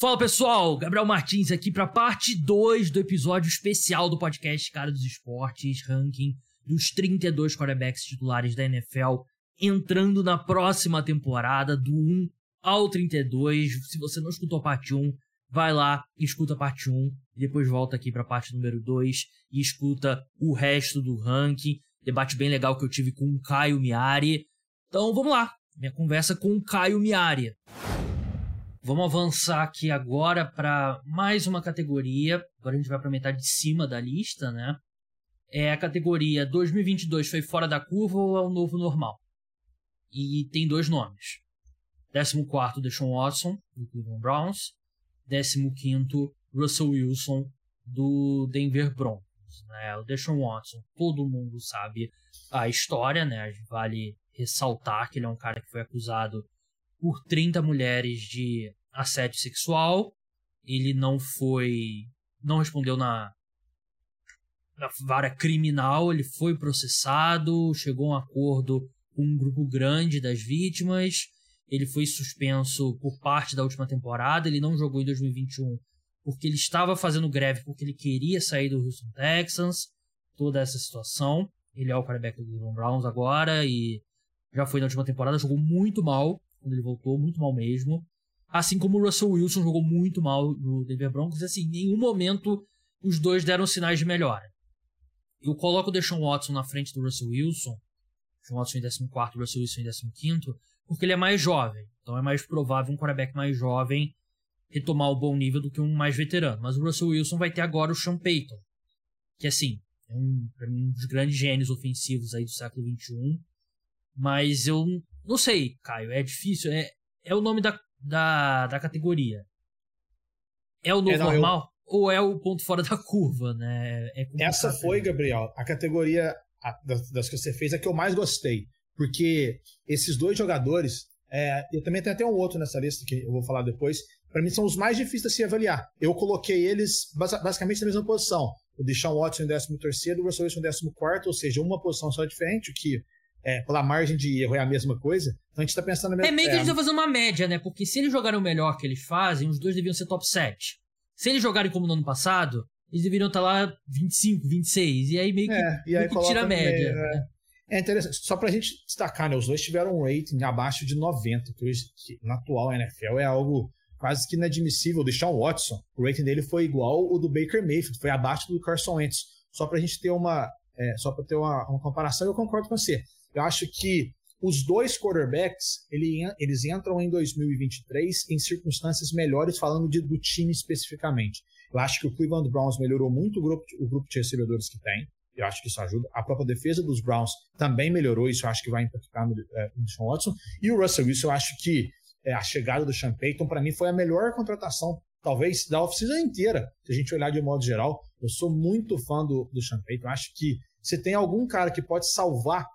Fala pessoal, Gabriel Martins aqui para parte 2 do episódio especial do podcast Cara dos Esportes, ranking dos 32 quarterbacks titulares da NFL, entrando na próxima temporada do 1 ao 32. Se você não escutou a parte 1, vai lá, escuta a parte 1, e depois volta aqui para a parte número 2 e escuta o resto do ranking. Debate bem legal que eu tive com o Caio Miari. Então vamos lá, minha conversa com o Caio Miari. Vamos avançar aqui agora para mais uma categoria. Agora a gente vai para a metade de cima da lista, né? É a categoria 2022 foi fora da curva ou é o novo normal? E tem dois nomes. 14 Deshaun Watson, do Cleveland Browns. 15 Russell Wilson, do Denver Broncos. Né? O Deshaun Watson, todo mundo sabe a história, né? Vale ressaltar que ele é um cara que foi acusado por 30 mulheres de assédio sexual. Ele não foi. não respondeu na, na vara criminal, ele foi processado, chegou a um acordo com um grupo grande das vítimas. Ele foi suspenso por parte da última temporada, ele não jogou em 2021 porque ele estava fazendo greve porque ele queria sair do Houston Texans. Toda essa situação. Ele é o quarterback do Cleveland Browns agora e já foi na última temporada, jogou muito mal quando ele voltou, muito mal mesmo. Assim como o Russell Wilson jogou muito mal no Denver Broncos, assim, em nenhum momento os dois deram sinais de melhora. Eu coloco o Deshaun Watson na frente do Russell Wilson, Deshaun Watson em 14, Russell Wilson em 15, porque ele é mais jovem. Então é mais provável um quarterback mais jovem retomar o bom nível do que um mais veterano. Mas o Russell Wilson vai ter agora o Sean Payton, que assim, é um, mim, um dos grandes gênios ofensivos aí do século XXI. Mas eu não sei, Caio, é difícil. É, é o nome da, da, da categoria. É o novo é, não, normal? Eu... Ou é o ponto fora da curva, né? É Essa foi, Gabriel, a categoria das, das, que você fez, a que eu mais gostei. Porque esses dois jogadores, é, eu também tenho até um outro nessa lista que eu vou falar depois, para mim são os mais difíceis de se avaliar. Eu coloquei eles basicamente na mesma posição. O Deshaun Watson em 13 terceiro, o Russell Wilson em 14 ou seja, uma posição só diferente, o que é, pela margem de erro é a mesma coisa. Então a gente tá pensando na mesma... É meio que é, a gente tá fazendo uma média, né? Porque se eles jogarem o melhor que eles fazem, os dois deviam ser top 7. Se eles jogarem como no ano passado, eles deveriam estar tá lá 25, 26. E aí meio que, é, e aí meio que tira a média. Meio, né? É. é interessante. Só pra gente destacar, né? Os dois tiveram um rating abaixo de 90, que hoje, na atual NFL, é algo quase que inadmissível. O Deshaun Watson, o rating dele foi igual o do Baker Mayfield, foi abaixo do Carson Wentz. Só pra gente ter uma, é, só para ter uma, uma, comparação, eu concordo com você. Eu acho que os dois quarterbacks ele, eles entram em 2023 em circunstâncias melhores, falando de, do time especificamente. Eu acho que o Cleveland Browns melhorou muito o grupo, o grupo de recebedores que tem. Eu acho que isso ajuda. A própria defesa dos Browns também melhorou. Isso eu acho que vai impactar no, é, no Watson. E o Russell Wilson, eu acho que é, a chegada do Sean Payton, para mim, foi a melhor contratação, talvez, da oficina inteira. Se a gente olhar de um modo geral, eu sou muito fã do, do Sean Payton. Eu acho que se tem algum cara que pode salvar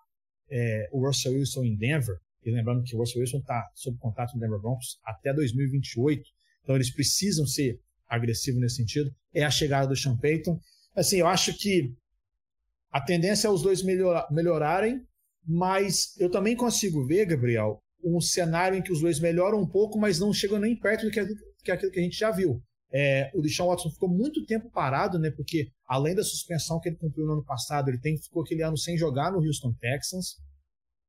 é, o Russell Wilson em Denver, e lembrando que o Russell Wilson está sob contato com o Denver Broncos até 2028, então eles precisam ser agressivos nesse sentido, é a chegada do Sean Payton. Assim, eu acho que a tendência é os dois melhor, melhorarem, mas eu também consigo ver, Gabriel, um cenário em que os dois melhoram um pouco, mas não chegam nem perto do que, que aquilo que a gente já viu. É, o Deshaun Watson ficou muito tempo parado, né? Porque além da suspensão que ele cumpriu no ano passado, ele tem, ficou aquele ano sem jogar no Houston Texans.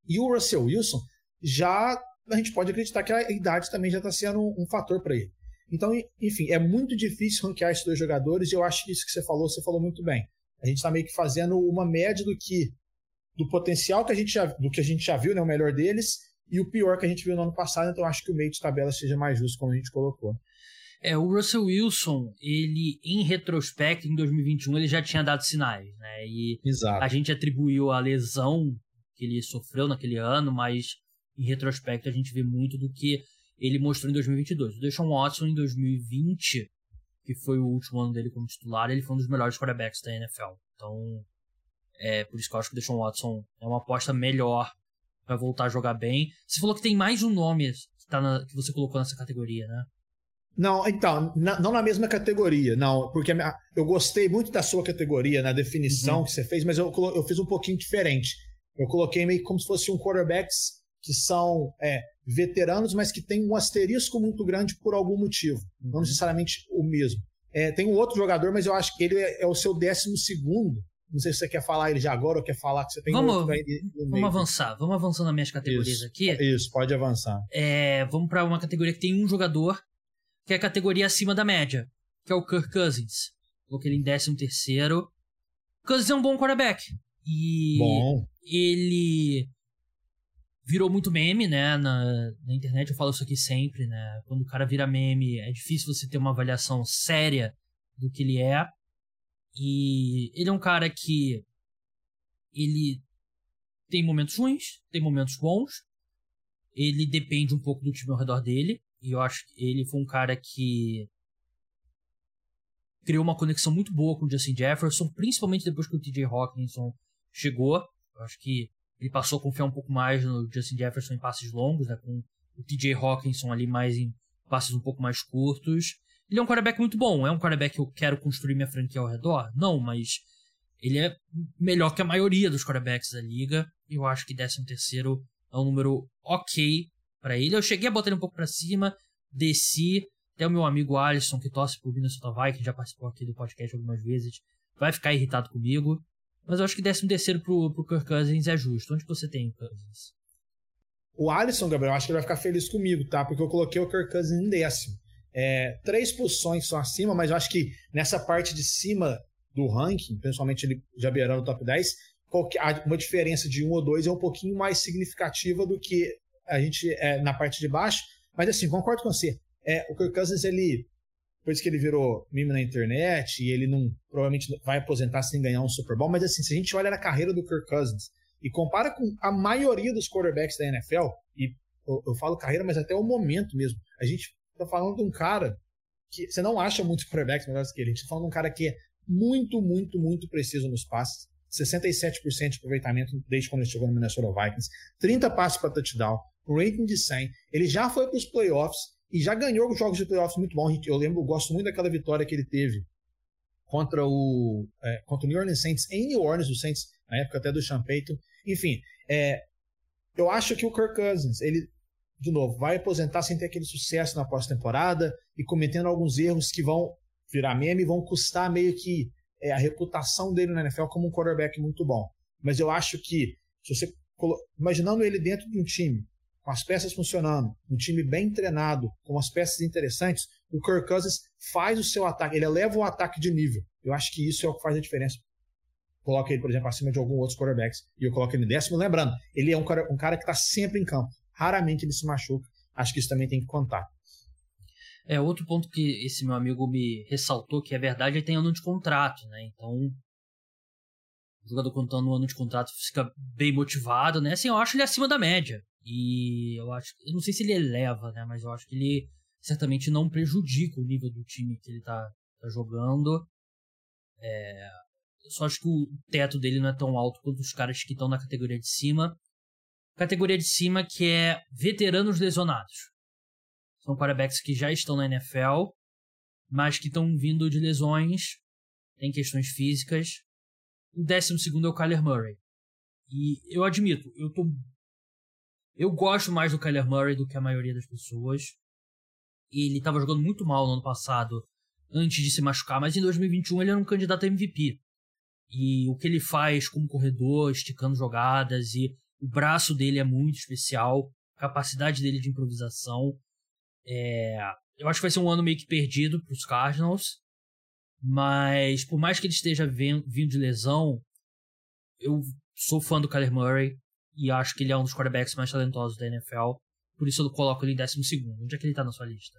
E o Russell Wilson já a gente pode acreditar que a idade também já está sendo um, um fator para ele. Então, enfim, é muito difícil ranquear esses dois jogadores e eu acho que isso que você falou, você falou muito bem. A gente está meio que fazendo uma média do que do potencial que a gente já, do que a gente já viu, né, o melhor deles, e o pior que a gente viu no ano passado, então acho que o meio de tabela seja mais justo como a gente colocou. É, o Russell Wilson, ele, em retrospecto, em 2021, ele já tinha dado sinais, né? E Exato. a gente atribuiu a lesão que ele sofreu naquele ano, mas em retrospecto a gente vê muito do que ele mostrou em 2022. O Deshaun Watson, em 2020, que foi o último ano dele como titular, ele foi um dos melhores quarterbacks da NFL. Então, é por isso que eu acho que o Deshaun Watson é uma aposta melhor para voltar a jogar bem. Você falou que tem mais um nome que, tá na, que você colocou nessa categoria, né? Não, então, na, não na mesma categoria, não, porque minha, eu gostei muito da sua categoria, na definição uhum. que você fez, mas eu, eu fiz um pouquinho diferente. Eu coloquei meio como se fosse um quarterbacks que são é, veteranos, mas que têm um asterisco muito grande por algum motivo. Não uhum. necessariamente o mesmo. É, tem um outro jogador, mas eu acho que ele é, é, o seu décimo segundo. Não sei se você quer falar ele já agora ou quer falar que você tem vamos, outro aí no Vamos avançar. Vamos avançando nas minhas categorias isso, aqui. Isso, pode avançar. É, vamos para uma categoria que tem um jogador, que é a categoria acima da média, que é o Kirk Cousins. Coloquei ele em décimo terceiro. Cousins é um bom quarterback. E bom. ele virou muito meme, né? Na, na internet eu falo isso aqui sempre, né? Quando o cara vira meme, é difícil você ter uma avaliação séria do que ele é. E ele é um cara que ele tem momentos ruins, tem momentos bons. Ele depende um pouco do time ao redor dele. E eu acho que ele foi um cara que criou uma conexão muito boa com o Justin Jefferson, principalmente depois que o TJ Hawkinson chegou. Eu acho que ele passou a confiar um pouco mais no Justin Jefferson em passes longos, né, com o TJ Hawkinson ali mais em passes um pouco mais curtos. Ele é um quarterback muito bom. É um quarterback que eu quero construir minha franquia ao redor? Não, mas ele é melhor que a maioria dos quarterbacks da liga. Eu acho que 13 terceiro é um número ok para ele. Eu cheguei a botar ele um pouco para cima, desci. Até o meu amigo Alisson, que torce por Minnesota Vikings, já participou aqui do podcast algumas vezes, vai ficar irritado comigo. Mas eu acho que 13 terceiro pro, pro Kirk Cousins é justo. Onde você tem Cousins? O Alisson, Gabriel, acho que ele vai ficar feliz comigo, tá? Porque eu coloquei o Kirk Cousins em décimo. É, três posições são acima, mas eu acho que nessa parte de cima do ranking, principalmente ele já beirando o top 10, uma diferença de um ou dois é um pouquinho mais significativa do que a gente é, na parte de baixo. Mas assim, concordo com você. É, o Kirk Cousins, ele depois que ele virou meme na internet e ele não provavelmente vai aposentar sem ganhar um Super Bowl, mas assim, se a gente olha na carreira do Kirk Cousins e compara com a maioria dos quarterbacks da NFL, e eu, eu falo carreira, mas até o momento mesmo, a gente tá falando de um cara que você não acha muitos quarterbacks melhores que ele, a gente tá falando de um cara que é muito, muito, muito preciso nos passes, 67% de aproveitamento desde quando ele chegou no Minnesota Vikings, 30 passes para touchdown, rating de 100, ele já foi para os playoffs, e já ganhou os jogos de playoffs muito bons. Eu lembro, eu gosto muito daquela vitória que ele teve contra o, é, contra o New Orleans Saints, em New Orleans, o Saints, na época até do Sean Payton. Enfim, é, eu acho que o Kirk Cousins, ele, de novo, vai aposentar sem ter aquele sucesso na pós-temporada e cometendo alguns erros que vão virar meme e vão custar meio que é, a reputação dele na NFL como um quarterback muito bom. Mas eu acho que, se você imaginando ele dentro de um time com as peças funcionando, um time bem treinado, com as peças interessantes, o Kirk Cousins faz o seu ataque, ele eleva o ataque de nível. Eu acho que isso é o que faz a diferença. Coloca ele, por exemplo, acima de alguns outros quarterbacks e eu coloco ele décimo. Lembrando, ele é um cara, um cara que está sempre em campo. Raramente ele se machuca. Acho que isso também tem que contar. É, outro ponto que esse meu amigo me ressaltou, que é verdade, ele tem ano de contrato, né? Então, o jogador contando um ano de contrato fica bem motivado, né? Assim, eu acho ele acima da média. E eu acho. Eu não sei se ele eleva, né? Mas eu acho que ele certamente não prejudica o nível do time que ele tá, tá jogando. É, eu só acho que o teto dele não é tão alto quanto os caras que estão na categoria de cima. Categoria de cima que é veteranos lesionados. São quarterbacks que já estão na NFL, mas que estão vindo de lesões, tem questões físicas. O décimo segundo é o Kyler Murray. E eu admito, eu tô eu gosto mais do Kyler Murray do que a maioria das pessoas. Ele estava jogando muito mal no ano passado, antes de se machucar, mas em 2021 ele era um candidato a MVP. E o que ele faz como corredor, esticando jogadas, e o braço dele é muito especial, a capacidade dele de improvisação. É... Eu acho que vai ser um ano meio que perdido para os Cardinals, mas por mais que ele esteja vindo de lesão, eu sou fã do Kyler Murray. E acho que ele é um dos quarterbacks mais talentosos da NFL. Por isso eu coloco ele em 12. Onde é que ele tá na sua lista?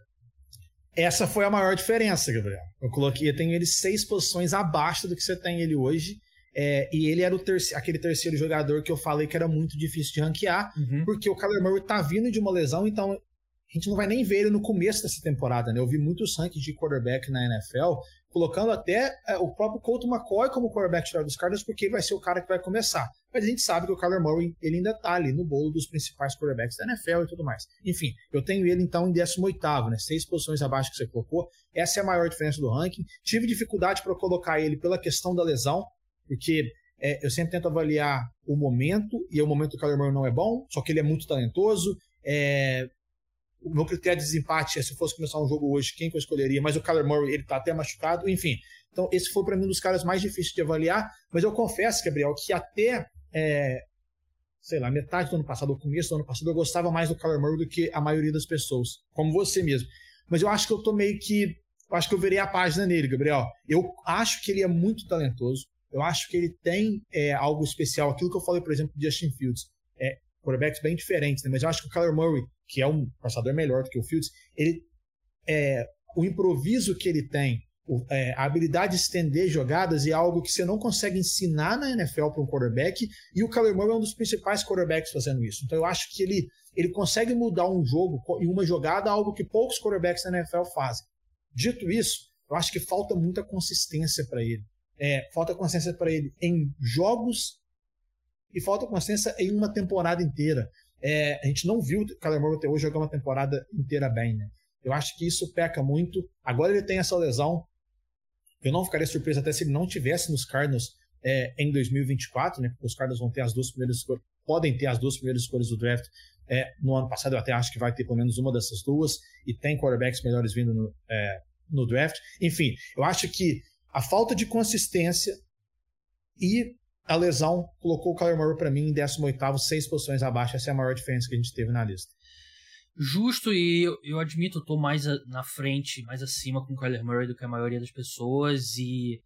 Essa foi a maior diferença, Gabriel. Eu coloquei, eu tenho ele seis posições abaixo do que você tem ele hoje. É, e ele era o terceiro, aquele terceiro jogador que eu falei que era muito difícil de ranquear, uhum. porque o Kyler Murray tá vindo de uma lesão, então a gente não vai nem ver ele no começo dessa temporada, né? Eu vi muitos rankings de quarterback na NFL colocando até é, o próprio Colt McCoy como quarterback titular dos Cardinals, porque ele vai ser o cara que vai começar. Mas a gente sabe que o Kyler Murray ele ainda está ali no bolo dos principais quarterbacks da NFL e tudo mais. Enfim, eu tenho ele então em 18 né? Seis posições abaixo que você colocou. Essa é a maior diferença do ranking. Tive dificuldade para colocar ele pela questão da lesão, porque é, eu sempre tento avaliar o momento, e o momento do Kyler Murray não é bom, só que ele é muito talentoso. É, o meu critério de desempate é se eu fosse começar um jogo hoje, quem que eu escolheria, mas o Kyler Murray, ele tá até machucado, enfim. Então, esse foi para mim um dos caras mais difíceis de avaliar, mas eu confesso, Gabriel, que até, é, sei lá, metade do ano passado, ou começo do ano passado, eu gostava mais do Kyler Murray do que a maioria das pessoas, como você mesmo. Mas eu acho que eu tô meio que, eu acho que eu virei a página nele, Gabriel. Eu acho que ele é muito talentoso, eu acho que ele tem é, algo especial, aquilo que eu falei, por exemplo, de Justin Fields. É, quarterbacks bem diferentes, né? mas eu acho que o Kyler Murray, que é um passador melhor do que o Fields, ele, é, o improviso que ele tem, o, é, a habilidade de estender jogadas é algo que você não consegue ensinar na NFL para um quarterback, e o Kyler Murray é um dos principais quarterbacks fazendo isso. Então eu acho que ele, ele consegue mudar um jogo em uma jogada, algo que poucos quarterbacks na NFL fazem. Dito isso, eu acho que falta muita consistência para ele. É, falta consistência para ele em jogos e falta consciência em uma temporada inteira. É, a gente não viu o Kyler Murray até hoje jogar uma temporada inteira bem, né? Eu acho que isso peca muito. Agora ele tem essa lesão. Eu não ficaria surpreso até se ele não tivesse nos Cardinals é, em 2024, né? Porque os Cardinals vão ter as duas primeiras escolhas, podem ter as duas primeiras escolhas do draft. É, no ano passado eu até acho que vai ter pelo menos uma dessas duas e tem quarterbacks melhores vindo no, é, no draft. Enfim, eu acho que a falta de consistência e a lesão colocou o Kyler Murray para mim em 18º, seis posições abaixo. Essa é a maior diferença que a gente teve na lista. Justo, e eu, eu admito, eu tô mais a, na frente, mais acima com o Kyler Murray do que a maioria das pessoas, e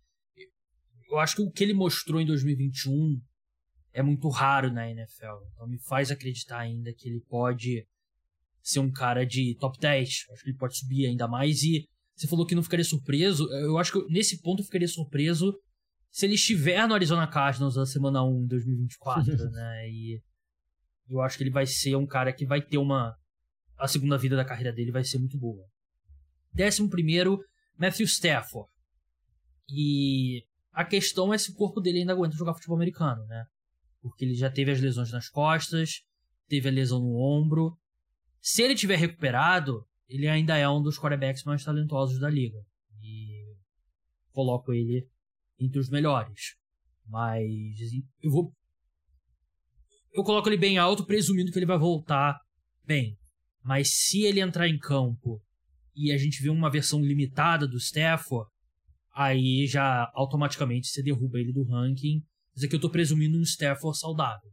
eu acho que o que ele mostrou em 2021 é muito raro na NFL. Então me faz acreditar ainda que ele pode ser um cara de top 10. Acho que ele pode subir ainda mais. E você falou que não ficaria surpreso. Eu acho que nesse ponto eu ficaria surpreso se ele estiver no Arizona Cardinals na semana 1 de 2024, né? E eu acho que ele vai ser um cara que vai ter uma. A segunda vida da carreira dele vai ser muito boa. Décimo primeiro, Matthew Stafford. E a questão é se o corpo dele ainda aguenta jogar futebol americano, né? Porque ele já teve as lesões nas costas, teve a lesão no ombro. Se ele tiver recuperado, ele ainda é um dos quarterbacks mais talentosos da liga. E coloco ele entre os melhores. Mas eu vou. Eu coloco ele bem alto, presumindo que ele vai voltar bem. Mas se ele entrar em campo e a gente vê uma versão limitada do Stafford, aí já automaticamente você derruba ele do ranking. Mas aqui eu tô presumindo um Stafford saudável.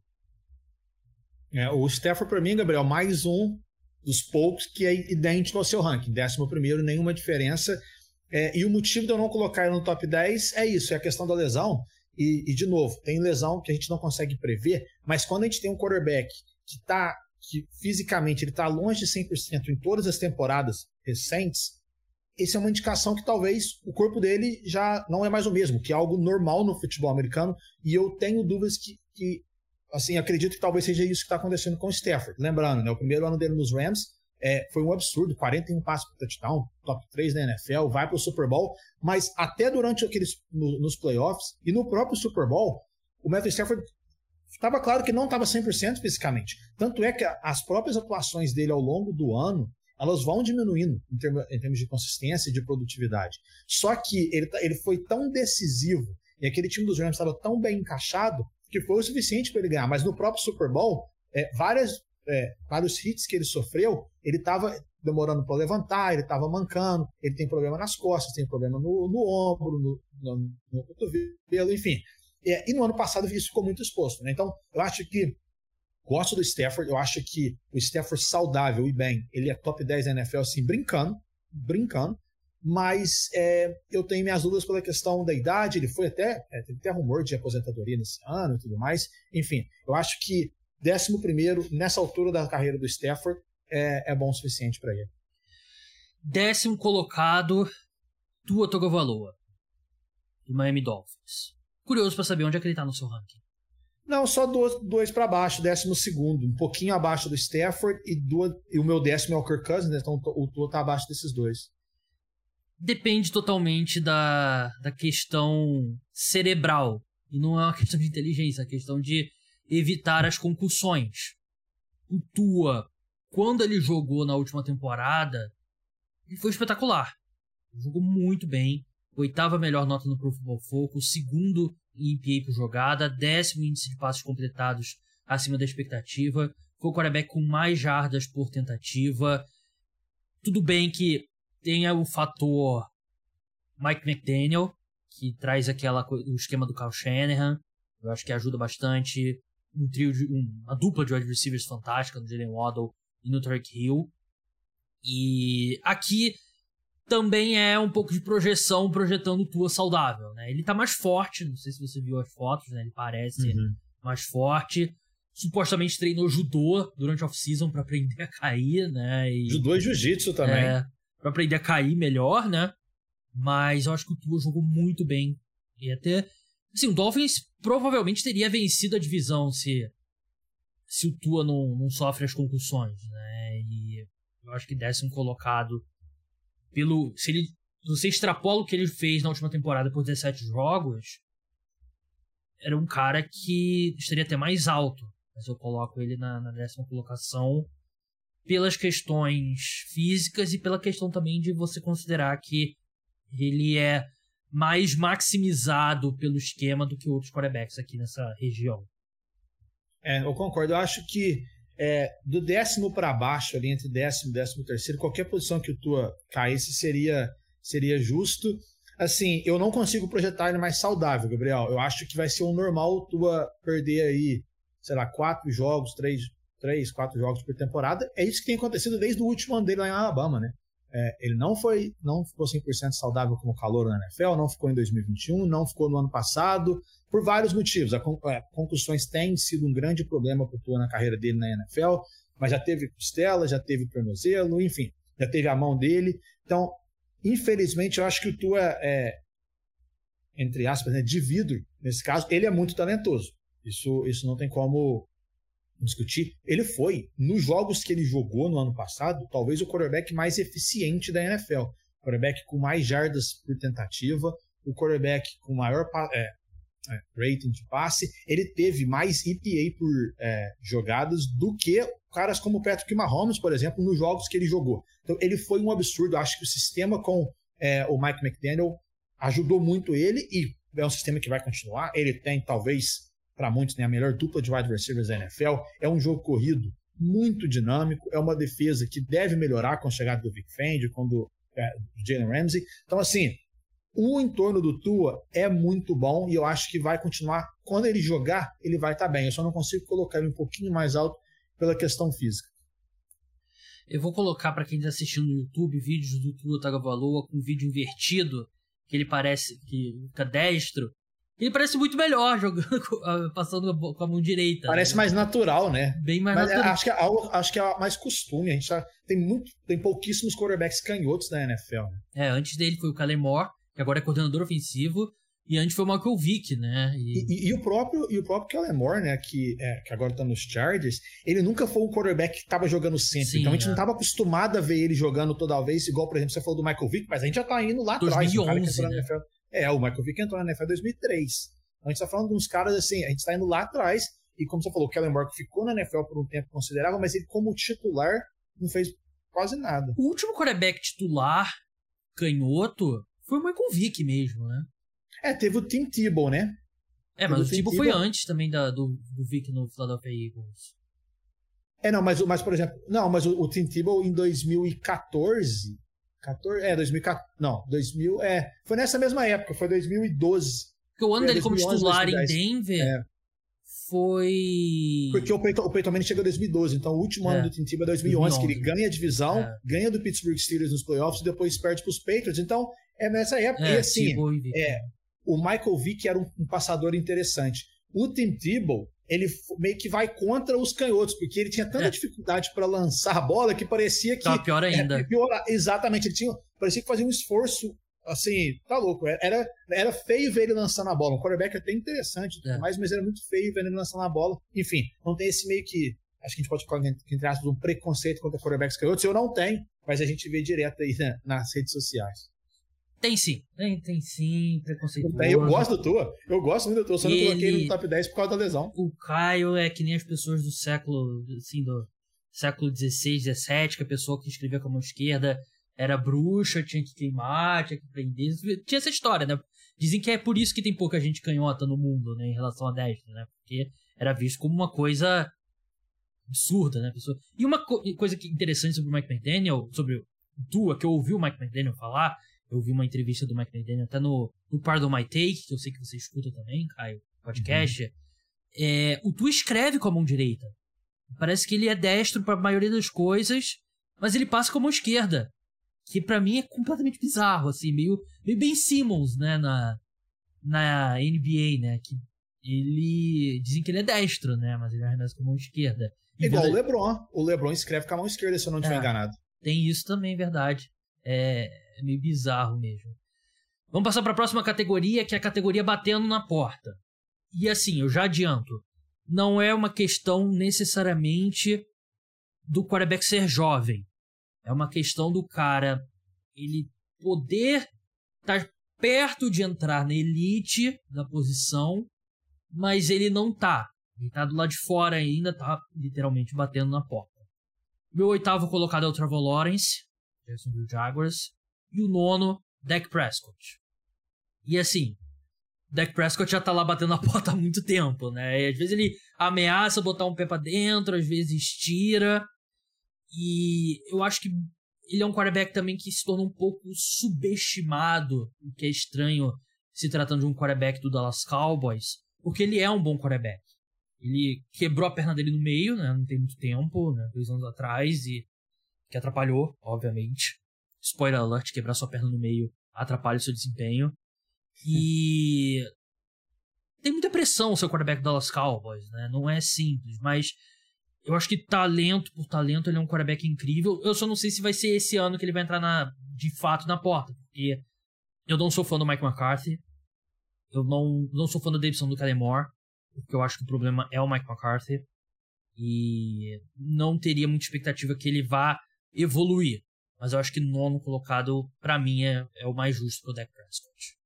É, o Stafford, para mim, Gabriel, mais um dos poucos que é idêntico ao seu ranking. Décimo primeiro, nenhuma diferença. É, e o motivo de eu não colocar ele no top 10 é isso, é a questão da lesão. E, e, de novo, tem lesão que a gente não consegue prever, mas quando a gente tem um quarterback que tá, que fisicamente ele está longe de 100% em todas as temporadas recentes, essa é uma indicação que talvez o corpo dele já não é mais o mesmo, que é algo normal no futebol americano, e eu tenho dúvidas que, que assim, acredito que talvez seja isso que está acontecendo com o Stafford. Lembrando, né, o primeiro ano dele nos Rams, é, foi um absurdo, 41 passos para touchdown, top 3 da NFL, vai para o Super Bowl, mas até durante aqueles no, nos playoffs e no próprio Super Bowl, o Matthew Stafford estava claro que não estava 100% fisicamente. Tanto é que as próprias atuações dele ao longo do ano, elas vão diminuindo em termos, em termos de consistência e de produtividade. Só que ele, tá, ele foi tão decisivo e aquele time dos Rams estava tão bem encaixado que foi o suficiente para ele ganhar. Mas no próprio Super Bowl, é, várias é, vários hits que ele sofreu, ele estava demorando para levantar, ele estava mancando, ele tem problema nas costas, tem problema no, no ombro, no, no, no cotovelo, enfim. É, e no ano passado isso ficou muito exposto. Né? Então, eu acho que gosto do Stafford, eu acho que o Stafford saudável e bem, ele é top 10 da NFL, assim, brincando, brincando, mas é, eu tenho minhas dúvidas pela questão da idade, ele foi até, é, teve até rumor de aposentadoria nesse ano e tudo mais, enfim, eu acho que Décimo primeiro, nessa altura da carreira do Stafford, é, é bom o suficiente para ele. Décimo colocado, Tua Tagovailoa, do Miami Dolphins. Curioso para saber onde é que ele tá no seu ranking. Não, só dois, dois para baixo, décimo segundo, um pouquinho abaixo do Stafford e, do, e o meu décimo é o Kirk Cousins, né? então o Tua tá abaixo desses dois. Depende totalmente da, da questão cerebral. E não é uma questão de inteligência, é uma questão de evitar as concussões. O Tua, quando ele jogou na última temporada, ele foi espetacular. Jogou muito bem. Oitava melhor nota no Pro Football Focus, segundo em EPA por jogada, décimo índice de passos completados acima da expectativa, foi o quarterback com mais jardas por tentativa. Tudo bem que tenha o fator Mike McDaniel, que traz aquela o esquema do Kyle Shanahan, eu acho que ajuda bastante. Um trio de, um, uma dupla de wide receivers fantástica no Jalen Waddle e no Tarek Hill. E aqui também é um pouco de projeção, projetando o Tua saudável, né? Ele tá mais forte, não sei se você viu as fotos, né? Ele parece uhum. mais forte. Supostamente treinou judô durante a off-season pra aprender a cair, né? E, judô e jiu-jitsu também. É, pra aprender a cair melhor, né? Mas eu acho que o Tua jogou muito bem. E até. Assim, o Dolphins provavelmente teria vencido a divisão se, se o Tua não, não sofre as concussões, né? E eu acho que décimo colocado pelo. Se ele. Você extrapola o que ele fez na última temporada por 17 jogos, era um cara que estaria até mais alto. Mas eu coloco ele na, na décima colocação pelas questões físicas e pela questão também de você considerar que ele é mais maximizado pelo esquema do que outros quarterbacks aqui nessa região. É, eu concordo. Eu acho que é, do décimo para baixo, ali entre décimo e décimo terceiro, qualquer posição que o Tua caísse seria, seria justo. Assim, eu não consigo projetar ele mais saudável, Gabriel. Eu acho que vai ser um normal o Tua perder aí, sei lá, quatro jogos, três, três, quatro jogos por temporada. É isso que tem acontecido desde o último ano dele lá em Alabama, né? É, ele não foi, não ficou 100% saudável como calor na NFL, não ficou em 2021, não ficou no ano passado, por vários motivos. A, a concussões têm sido um grande problema para o Tua na carreira dele na NFL, mas já teve costela, já teve tornozelo, enfim, já teve a mão dele. Então, infelizmente, eu acho que o Tua é, entre aspas, né, de vidro, nesse caso, ele é muito talentoso. Isso, isso não tem como discutir. Ele foi, nos jogos que ele jogou no ano passado, talvez o quarterback mais eficiente da NFL. O quarterback com mais jardas por tentativa, o quarterback com maior é, é, rating de passe, ele teve mais EPA por é, jogadas do que caras como Patrick Mahomes, por exemplo, nos jogos que ele jogou. Então ele foi um absurdo. Acho que o sistema com é, o Mike McDaniel ajudou muito ele e é um sistema que vai continuar. Ele tem talvez para muitos né, a melhor dupla de wide receivers da NFL. É um jogo corrido muito dinâmico, é uma defesa que deve melhorar com a chegada do Vic Fendi, quando é, Jalen Ramsey. Então assim, o entorno do Tua é muito bom e eu acho que vai continuar. Quando ele jogar, ele vai estar tá bem. Eu só não consigo colocar ele um pouquinho mais alto pela questão física. Eu vou colocar para quem está assistindo no YouTube vídeos do Tua Tagovailoa com vídeo invertido, que ele parece que fica destro. Ele parece muito melhor jogando, passando com a mão direita. Parece né? mais natural, né? Bem mais Mas é, natural. Acho que, é algo, acho que é mais costume. A gente tá, tem, muito, tem pouquíssimos quarterbacks canhotos na NFL. Né? É, antes dele foi o Kalen Moore, que agora é coordenador ofensivo, e antes foi o Michael Vick, né? E... E, e, o próprio e o próprio Kellen Moore, né, que, é, que agora tá nos Chargers, ele nunca foi um quarterback que tava jogando sempre. Sim, então a gente é. não tava acostumado a ver ele jogando toda vez, igual, por exemplo, você falou do Michael Vick, mas a gente já tá indo lá 2011, atrás. Né? É, o Michael Vick entrou na NFL em 2003. Então a gente tá falando de uns caras assim, a gente tá indo lá atrás, e como você falou, o Kellen Moore ficou na NFL por um tempo considerável, mas ele como titular não fez quase nada. O último quarterback titular canhoto foi o Michael Vick mesmo, né? É, teve o Tim Tebow, né? É, mas o, o Tebow foi antes também da, do, do Vick no Philadelphia Eagles. É, não, mas, mas por exemplo, não, mas o, o Tim Tebow em 2014, 14, é, 2014, não, 2000, é, foi nessa mesma época, foi 2012. Porque o ano dele como titular 2010. em Denver é. foi... Porque o Peyton, o Peyton Manning chegou em 2012, então o último é. ano do Tim Tebow é 2011, 2011, que ele ganha a divisão, é. ganha do Pittsburgh Steelers nos playoffs e depois perde para os Patriots, então é nessa época. É, e assim, é, o Michael Vick era um, um, passador interessante. O Tim Tebow, ele meio que vai contra os canhotos, porque ele tinha tanta é. dificuldade para lançar a bola que parecia que. Tá pior ainda. É, pior, exatamente, ele tinha. Parecia que fazia um esforço. Assim, tá louco. Era, era feio ver ele lançando a bola. Um quarterback até interessante, é. mais, mas era muito feio ver ele lançando a bola. Enfim, não tem esse meio que. Acho que a gente pode colocar, entre aspas, um preconceito contra quarterbacks canhotos. Eu não tenho, mas a gente vê direto aí né, nas redes sociais. Tem sim. Tem, tem sim, preconceituoso. Eu gosto do tua. Eu gosto muito do tua. Só não coloquei ele no top 10 por causa da lesão. O Caio é que nem as pessoas do século, assim, do século XVI, XVII, que a pessoa que escrevia com a mão esquerda era bruxa, tinha que queimar, tinha que prender. Tinha essa história, né? Dizem que é por isso que tem pouca gente canhota no mundo, né? Em relação a destra, né? Porque era visto como uma coisa absurda, né? Pessoa... E uma co coisa que interessante sobre o Mike McDaniel, sobre o Tua, que eu ouvi o Mike McDaniel falar, eu ouvi uma entrevista do Mike McDaniel até no, no Pardon My Take, que eu sei que você escuta também, Caio, podcast. Uhum. É, o Tua escreve com a mão direita. Parece que ele é destro para a maioria das coisas, mas ele passa com a mão esquerda. Que para mim é completamente bizarro, assim, meio, meio Ben Simmons, né, na, na NBA, né, que ele, dizem que ele é destro, né, mas ele arremessa com a mão esquerda. E igual o LeBron, o LeBron escreve com a mão esquerda, se eu não estiver é, enganado. Tem isso também, verdade. É, é meio bizarro mesmo. Vamos passar para a próxima categoria, que é a categoria batendo na porta. E assim, eu já adianto, não é uma questão necessariamente do quarterback ser jovem. É uma questão do cara ele poder estar tá perto de entrar na elite da posição, mas ele não tá. Ele tá do lado de fora ainda, tá literalmente batendo na porta. Meu oitavo colocado é o Trevor Lawrence, Jacksonville Jaguars. E o nono, Dak Prescott. E assim, Dak Prescott já tá lá batendo na porta há muito tempo, né? E às vezes ele ameaça botar um pé pra dentro, às vezes tira. E eu acho que ele é um quarterback também que se torna um pouco subestimado, o que é estranho se tratando de um quarterback do Dallas Cowboys, porque ele é um bom quarterback. Ele quebrou a perna dele no meio, né? Não tem muito tempo, né? Dois anos atrás, e que atrapalhou, obviamente. Spoiler alert, quebrar sua perna no meio atrapalha o seu desempenho. E tem muita pressão o seu quarterback do Dallas Cowboys, né? Não é simples, mas eu acho que talento por talento ele é um quarterback incrível. Eu só não sei se vai ser esse ano que ele vai entrar na, de fato na porta, porque eu não sou fã do Mike McCarthy. Eu não, não sou fã da Davidson do Calemore, porque eu acho que o problema é o Mike McCarthy. E não teria muita expectativa que ele vá evoluir. Mas eu acho que nono colocado, para mim, é, é, o mais justo pro Dak Prescott.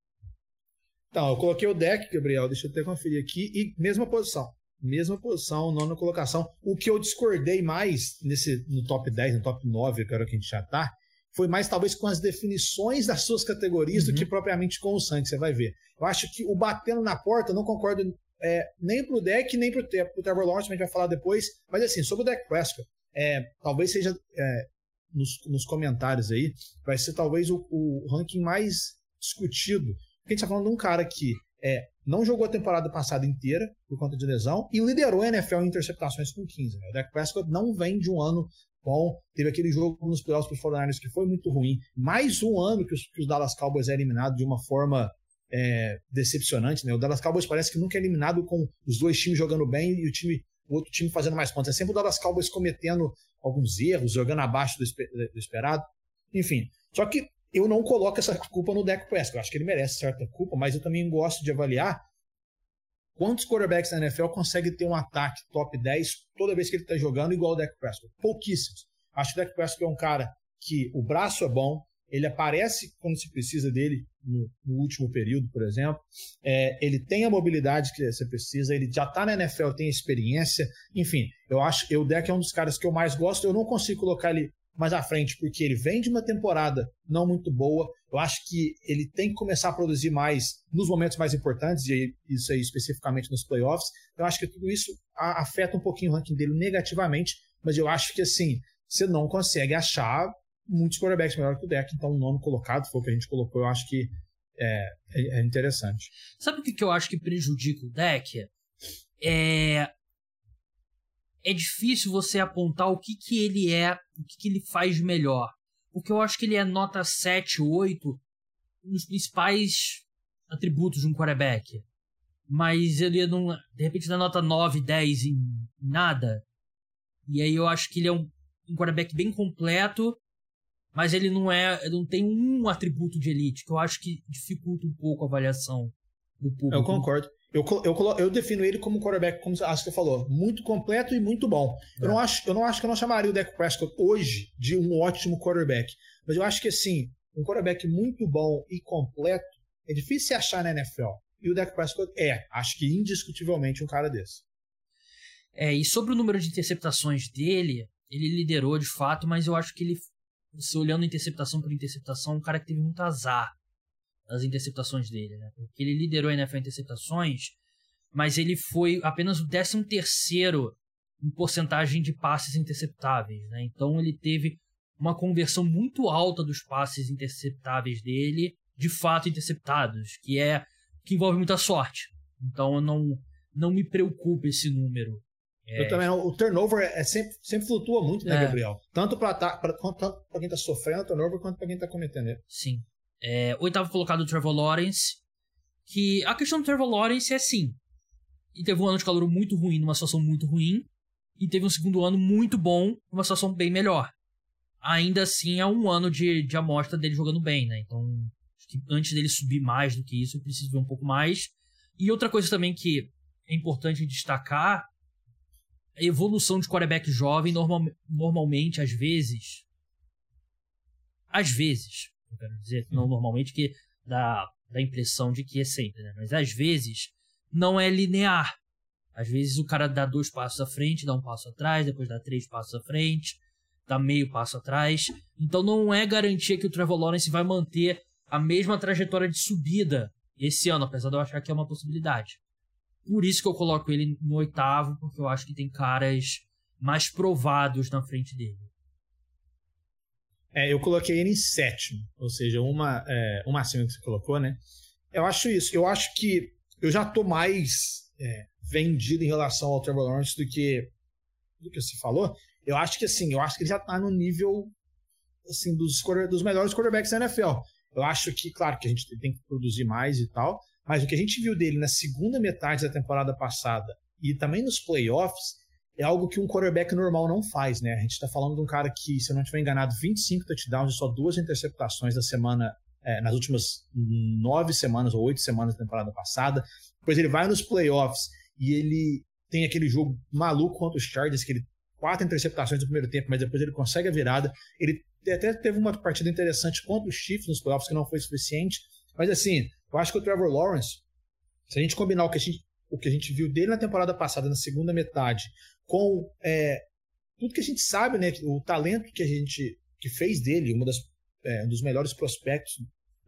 Então, eu coloquei o deck, Gabriel, deixa eu até conferir aqui, e mesma posição. Mesma posição, nona colocação. O que eu discordei mais nesse, no top 10, no top 9, que era o que a gente já tá, foi mais talvez com as definições das suas categorias uhum. do que propriamente com o sangue, você vai ver. Eu acho que o batendo na porta, eu não concordo é, nem pro deck, nem pro, pro Trevor Lawrence, a gente vai falar depois, mas assim, sobre o deck Prescott, é, talvez seja é, nos, nos, comentários aí, vai ser talvez o, o ranking mais discutido. Porque a gente tá falando de um cara que é, não jogou a temporada passada inteira por conta de lesão e liderou a NFL em interceptações com 15. Né? O Dak Prescott não vem de um ano bom. Teve aquele jogo nos playoffs para os 49 que foi muito ruim. Mais um ano que os, que os Dallas Cowboys é eliminado de uma forma é, decepcionante. Né? O Dallas Cowboys parece que nunca é eliminado com os dois times jogando bem e o, time, outro time fazendo mais pontos. É sempre o Dallas Cowboys cometendo alguns erros, jogando abaixo do, do esperado. Enfim, só que eu não coloco essa culpa no Dak Prescott. Eu acho que ele merece certa culpa, mas eu também gosto de avaliar quantos quarterbacks na NFL conseguem ter um ataque top 10 toda vez que ele está jogando igual o Dak Prescott. Pouquíssimos. Acho que o Dak Prescott é um cara que o braço é bom, ele aparece quando se precisa dele no, no último período, por exemplo. É, ele tem a mobilidade que você precisa, ele já está na NFL, tem experiência. Enfim, eu acho que o Deck é um dos caras que eu mais gosto. Eu não consigo colocar ele mais à frente, porque ele vem de uma temporada não muito boa. Eu acho que ele tem que começar a produzir mais nos momentos mais importantes, e isso aí especificamente nos playoffs. Eu acho que tudo isso afeta um pouquinho o ranking dele negativamente, mas eu acho que assim, você não consegue achar muitos quarterbacks melhor que o deck, então o nono colocado foi o que a gente colocou, eu acho que é, é, é interessante. Sabe o que, eu acho que prejudica o deck? É, é difícil você apontar o que, que ele é, o que, que ele faz melhor. Porque eu acho que ele é nota 7, 8 nos principais atributos de um quarterback. Mas ele não. De repente dá nota 9, 10 em nada. E aí eu acho que ele é um, um quarterback bem completo mas ele não é, não tem um atributo de elite, que eu acho que dificulta um pouco a avaliação do público. Eu concordo. Eu, eu, eu defino ele como quarterback, como acho que você falou, muito completo e muito bom. É. Eu, não acho, eu não acho que eu não chamaria o Dak Prescott hoje de um ótimo quarterback. Mas eu acho que, assim, um quarterback muito bom e completo é difícil se achar na NFL. E o Dak Prescott é, acho que indiscutivelmente, um cara desse. É, e sobre o número de interceptações dele, ele liderou de fato, mas eu acho que ele você olhando interceptação por interceptação, um cara que teve muito azar nas interceptações dele, né? Porque ele liderou a NFL em interceptações, mas ele foi apenas o 13 terceiro em porcentagem de passes interceptáveis, né? Então ele teve uma conversão muito alta dos passes interceptáveis dele, de fato interceptados, que é que envolve muita sorte. Então eu não não me preocupa esse número. É... Eu também O turnover é sempre, sempre flutua muito, né, é. Gabriel? Tanto para quem está sofrendo o turnover quanto para quem está cometendo ele. Sim. É, oitavo colocado o Trevor Lawrence. Que a questão do Trevor Lawrence é assim. E teve um ano de calor muito ruim, numa situação muito ruim. E teve um segundo ano muito bom, numa situação bem melhor. Ainda assim, é um ano de, de amostra dele jogando bem, né? Então, antes dele subir mais do que isso, eu preciso ver um pouco mais. E outra coisa também que é importante destacar evolução de quarterback jovem normal, normalmente, às vezes. Às vezes, eu quero dizer, não normalmente, que dá, dá a impressão de que é sempre, né? Mas às vezes não é linear. Às vezes o cara dá dois passos à frente, dá um passo atrás, depois dá três passos à frente, dá meio passo atrás. Então não é garantia que o Trevor Lawrence vai manter a mesma trajetória de subida esse ano, apesar de eu achar que é uma possibilidade. Por isso que eu coloco ele no oitavo, porque eu acho que tem caras mais provados na frente dele. É, eu coloquei ele em sétimo, ou seja, uma, é, uma acima que você colocou, né? Eu acho isso. Eu acho que eu já tô mais é, vendido em relação ao Trevor Lawrence do que do que você falou. Eu acho que assim, eu acho que ele já tá no nível assim dos, dos melhores quarterbacks da NFL. Eu acho que, claro, que a gente tem que produzir mais e tal, mas o que a gente viu dele na segunda metade da temporada passada e também nos playoffs é algo que um quarterback normal não faz, né? A gente está falando de um cara que, se eu não estiver enganado, 25 touchdowns e só duas interceptações da semana, é, nas últimas nove semanas ou oito semanas da temporada passada. Depois ele vai nos playoffs e ele tem aquele jogo maluco contra os Chargers, que ele quatro interceptações no primeiro tempo, mas depois ele consegue a virada. Ele até teve uma partida interessante contra os Chiefs nos playoffs, que não foi suficiente. Mas assim, eu acho que o Trevor Lawrence, se a gente combinar o que a gente, o que a gente viu dele na temporada passada, na segunda metade, com é, tudo que a gente sabe, né, o talento que a gente que fez dele, uma das, é, um dos melhores prospectos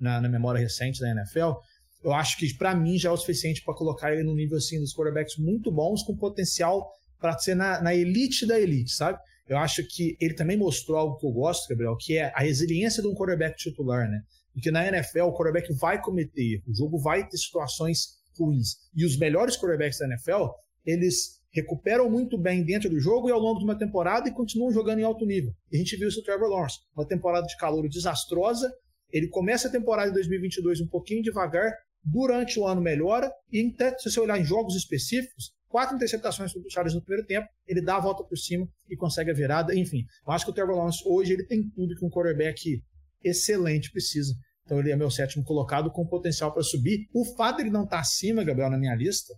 na, na, memória recente da NFL, eu acho que para mim já é o suficiente para colocar ele no nível assim dos quarterbacks muito bons, com potencial para ser na, na elite da elite, sabe? Eu acho que ele também mostrou algo que eu gosto, Gabriel, que é a resiliência de um quarterback titular, né? Porque na NFL o quarterback vai cometer erro, o jogo vai ter situações ruins. E os melhores quarterbacks da NFL, eles recuperam muito bem dentro do jogo e ao longo de uma temporada e continuam jogando em alto nível. E a gente viu isso no Trevor Lawrence, uma temporada de calor desastrosa. Ele começa a temporada de 2022 um pouquinho devagar, durante o ano melhora, e até se você olhar em jogos específicos, quatro interceptações Charles no primeiro tempo, ele dá a volta por cima e consegue a virada. Enfim, eu acho que o Trevor Lawrence hoje ele tem tudo que um quarterback excelente precisa. Então ele é meu sétimo colocado com potencial para subir. O fato de ele não estar tá acima, Gabriel, na minha lista,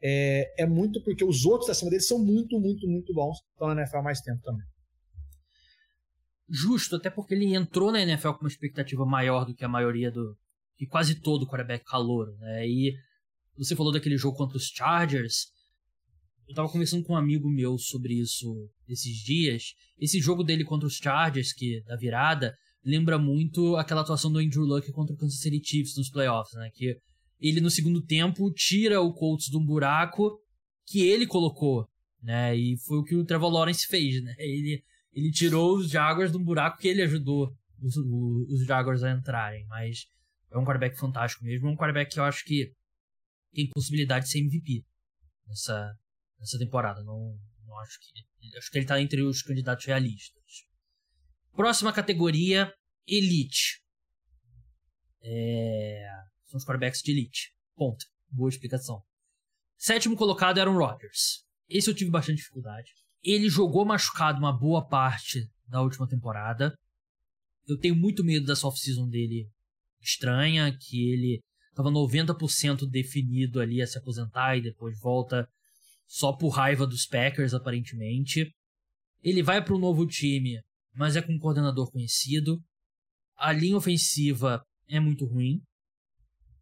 é, é muito porque os outros acima dele são muito, muito, muito bons. Estão na NFL há mais tempo também. Justo, até porque ele entrou na NFL com uma expectativa maior do que a maioria do. que quase todo o quarterback calouro, né? E você falou daquele jogo contra os Chargers. Eu tava conversando com um amigo meu sobre isso esses dias. Esse jogo dele contra os Chargers, que da virada, lembra muito aquela atuação do Andrew Luck contra o Kansas City Chiefs nos playoffs, né? Que ele no segundo tempo tira o Colts de um buraco que ele colocou, né? E foi o que o Trevor Lawrence fez, né? Ele, ele tirou os Jaguars de um buraco que ele ajudou os, os Jaguars a entrarem, mas é um quarterback fantástico mesmo, é um quarterback que eu acho que tem possibilidade de ser MVP nessa, nessa temporada. Não, não acho que acho que ele tá entre os candidatos realistas. Próxima categoria, Elite. É... São os quarterbacks de Elite. Ponto. Boa explicação. Sétimo colocado era o Rodgers. Esse eu tive bastante dificuldade. Ele jogou machucado uma boa parte da última temporada. Eu tenho muito medo dessa off-season dele estranha, que ele estava 90% definido ali a se aposentar e depois volta só por raiva dos Packers, aparentemente. Ele vai para um novo time mas é com um coordenador conhecido. A linha ofensiva é muito ruim,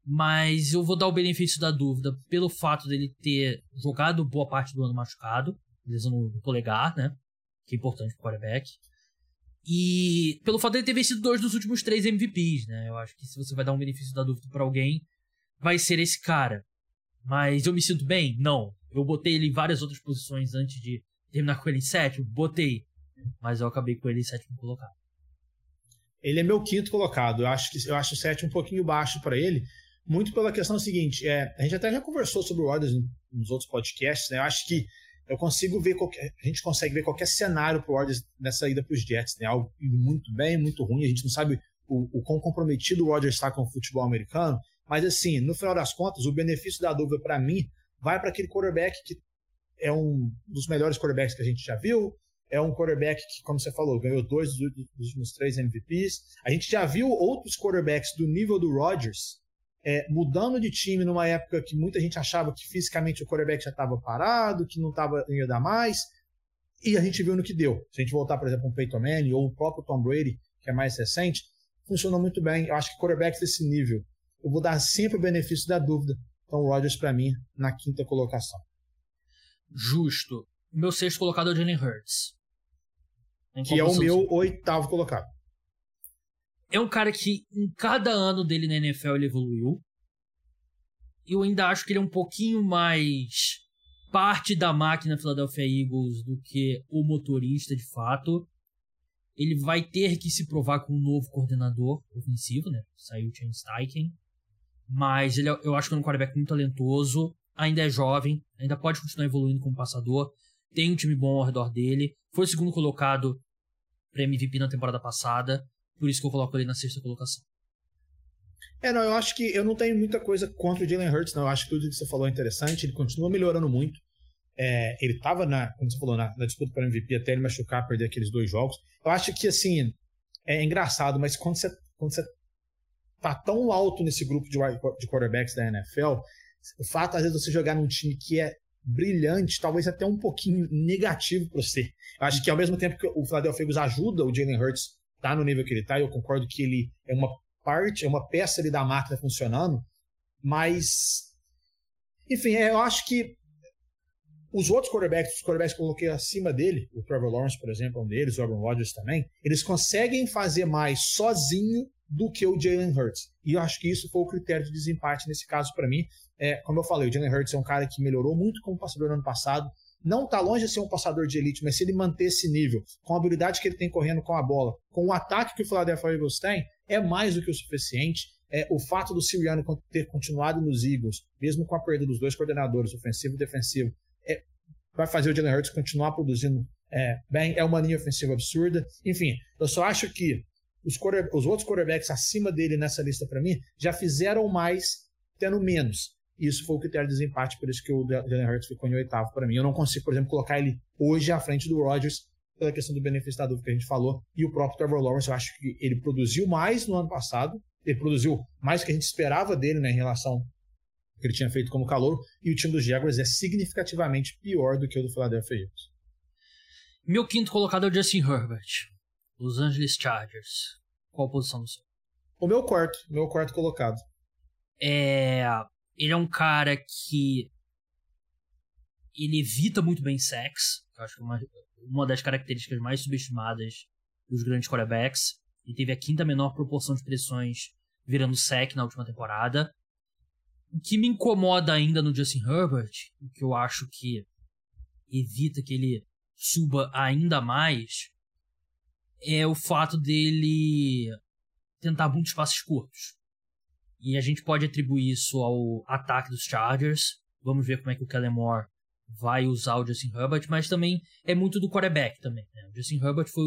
mas eu vou dar o benefício da dúvida pelo fato dele ter jogado boa parte do ano machucado, lesão no polegar, né? Que é importante pro quarterback. E pelo fato de ele ter vencido dois dos últimos três MVPs, né? Eu acho que se você vai dar um benefício da dúvida para alguém, vai ser esse cara. Mas eu me sinto bem? Não. Eu botei ele em várias outras posições antes de terminar com ele em sétimo? Botei. Mas eu acabei com ele em sétimo colocado. Ele é meu quinto colocado. Eu acho que eu acho o sétimo um pouquinho baixo para ele. Muito pela questão seguinte, é, a gente até já conversou sobre o Rodgers nos outros podcasts, né? Eu acho que eu consigo ver qualquer, a gente consegue ver qualquer cenário pro Rodgers nessa ida para os Jets, né? Algo muito bem, muito ruim. A gente não sabe o, o quão comprometido o Rodgers está com o futebol americano, mas assim, no final das contas, o benefício da dúvida para mim vai para aquele quarterback que é um dos melhores quarterbacks que a gente já viu. É um quarterback que, como você falou, ganhou dois dos últimos três MVPs. A gente já viu outros quarterbacks do nível do Rodgers é, mudando de time numa época que muita gente achava que fisicamente o quarterback já estava parado, que não tava, ia dar mais, e a gente viu no que deu. Se a gente voltar, por exemplo, um Peyton Manning ou o próprio Tom Brady, que é mais recente, funcionou muito bem. Eu acho que quarterbacks desse nível, eu vou dar sempre o benefício da dúvida. Então, o Rodgers, para mim, na quinta colocação. Justo. Meu sexto colocado é o Jalen Hurts. Que é o meu oitavo colocado é um cara que em cada ano dele na NFL ele evoluiu. Eu ainda acho que ele é um pouquinho mais parte da máquina Philadelphia Eagles do que o motorista de fato. Ele vai ter que se provar com um novo coordenador ofensivo, né? Saiu o Chen Steichen. Mas ele, é, eu acho que é um quarterback muito talentoso. Ainda é jovem, ainda pode continuar evoluindo como passador. Tem um time bom ao redor dele. Foi o segundo colocado para MVP na temporada passada. Por isso que eu coloco ele na sexta colocação. É, não, eu acho que eu não tenho muita coisa contra o Jalen Hurts, não. Eu acho que tudo que você falou é interessante. Ele continua melhorando muito. É, ele estava na, como você falou, na, na disputa para MVP até ele machucar, perder aqueles dois jogos. Eu acho que, assim, é engraçado, mas quando você, quando você tá tão alto nesse grupo de, de quarterbacks da NFL, o fato, às vezes, você jogar num time que é brilhante, talvez até um pouquinho negativo para você. Acho que, ao mesmo tempo que o Philadelphia Eagles ajuda o Jalen Hurts tá no nível que ele tá, eu concordo que ele é uma parte, é uma peça ali da máquina funcionando, mas enfim, é, eu acho que os outros quarterbacks, os quarterbacks que eu coloquei acima dele, o Trevor Lawrence, por exemplo, é um deles, o Aaron Rodgers também, eles conseguem fazer mais sozinho do que o Jalen Hurts. E eu acho que isso foi o critério de desempate nesse caso para mim. É, como eu falei, o Jalen Hurts é um cara que melhorou muito como passador no ano passado, não está longe de ser um passador de elite, mas se ele manter esse nível, com a habilidade que ele tem correndo com a bola, com o ataque que o Philadelphia Eagles tem, é mais do que o suficiente. É, o fato do Siriano ter continuado nos Eagles, mesmo com a perda dos dois coordenadores, ofensivo e defensivo, é, vai fazer o Jalen Hurts continuar produzindo é, bem. É uma linha ofensiva absurda. Enfim, eu só acho que os, os outros quarterbacks acima dele nessa lista, para mim, já fizeram mais tendo menos. Isso foi o critério de desempate, por isso que o Jalen Hurts ficou em oitavo para mim. Eu não consigo, por exemplo, colocar ele hoje à frente do Rodgers pela questão do benefício da dúvida que a gente falou. E o próprio Trevor Lawrence, eu acho que ele produziu mais no ano passado, ele produziu mais do que a gente esperava dele né, em relação ao que ele tinha feito como calor, e o time dos Jaguars é significativamente pior do que o do Philadelphia Eagles. Meu quinto colocado é o Justin Herbert, Los Angeles Chargers. Qual a posição do seu? O meu quarto, meu quarto colocado. É, ele é um cara que ele evita muito bem sex. Eu acho que é uma, uma das características mais subestimadas dos grandes quarterbacks. Ele teve a quinta menor proporção de pressões virando sec na última temporada. O que me incomoda ainda no Justin Herbert, o que eu acho que evita que ele suba ainda mais, é o fato dele tentar muitos passes curtos. E a gente pode atribuir isso ao ataque dos Chargers. Vamos ver como é que o Kellen Moore vai usar o Justin Herbert, mas também é muito do quarterback também. Né? O Justin Herbert foi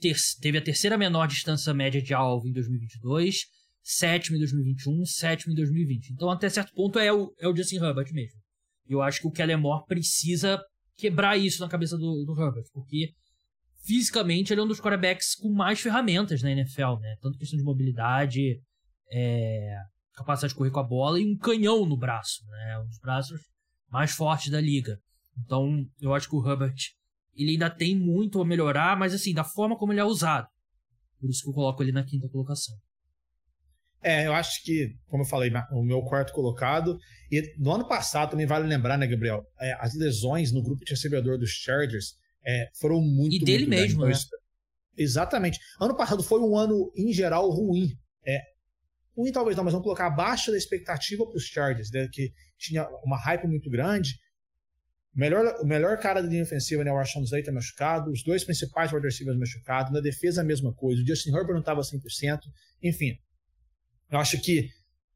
ter, teve a terceira menor distância média de alvo em 2022, sétimo em 2021, sétimo em 2020. Então, até certo ponto, é o, é o Justin Herbert mesmo. E eu acho que o Kellen Moore precisa quebrar isso na cabeça do, do Herbert, porque fisicamente ele é um dos quarterbacks com mais ferramentas na NFL, né? Tanto questão de mobilidade, é, capacidade de correr com a bola e um canhão no braço, né? Um dos braços mais fortes da liga. Então, eu acho que o Herbert ele ainda tem muito a melhorar, mas assim, da forma como ele é usado. Por isso que eu coloco ele na quinta colocação. É, eu acho que, como eu falei, o meu quarto colocado. E no ano passado também vale lembrar, né, Gabriel? É, as lesões no grupo de recebedor dos Chargers é, foram muito. E dele muito mesmo, né? Exatamente. Ano passado foi um ano, em geral, ruim. É, ruim talvez não, mas vamos colocar abaixo da expectativa para os Chargers, né, que tinha uma hype muito grande. O melhor, o melhor cara da linha ofensiva, né, o Rashawn Slater machucado, os dois principais wide receivers machucados, na defesa a mesma coisa, o Justin Herbert não estava 100%, enfim. Eu acho que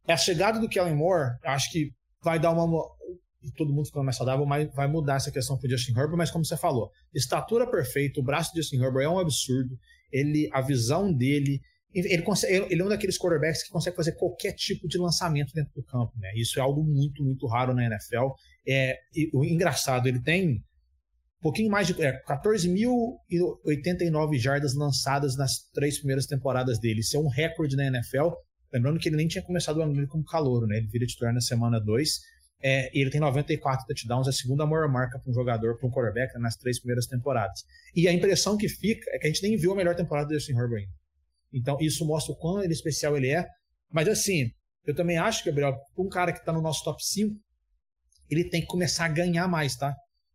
a chegada do Kellen Moore, acho que vai dar uma e todo mundo ficando mais saudável, mas vai mudar essa questão pro Justin Herbert, mas como você falou, estatura perfeita, o braço do Justin Herbert é um absurdo, ele, a visão dele, ele, consegue, ele é um daqueles quarterbacks que consegue fazer qualquer tipo de lançamento dentro do campo, né? Isso é algo muito, muito raro na NFL. É, e, o engraçado, ele tem um pouquinho mais de é, 14.089 jardas lançadas nas três primeiras temporadas dele. Isso é um recorde na NFL. Lembrando que ele nem tinha começado o ano dele como calor, né? Ele vira titular na semana 2. É, ele tem 94 touchdowns, a segunda maior marca para um jogador, para um quarterback, nas três primeiras temporadas. E a impressão que fica é que a gente nem viu a melhor temporada do Justin Herbert ainda. Então, isso mostra o quão ele especial ele é. Mas, assim, eu também acho, Gabriel, um cara que está no nosso top 5, ele tem que começar a ganhar mais, tá?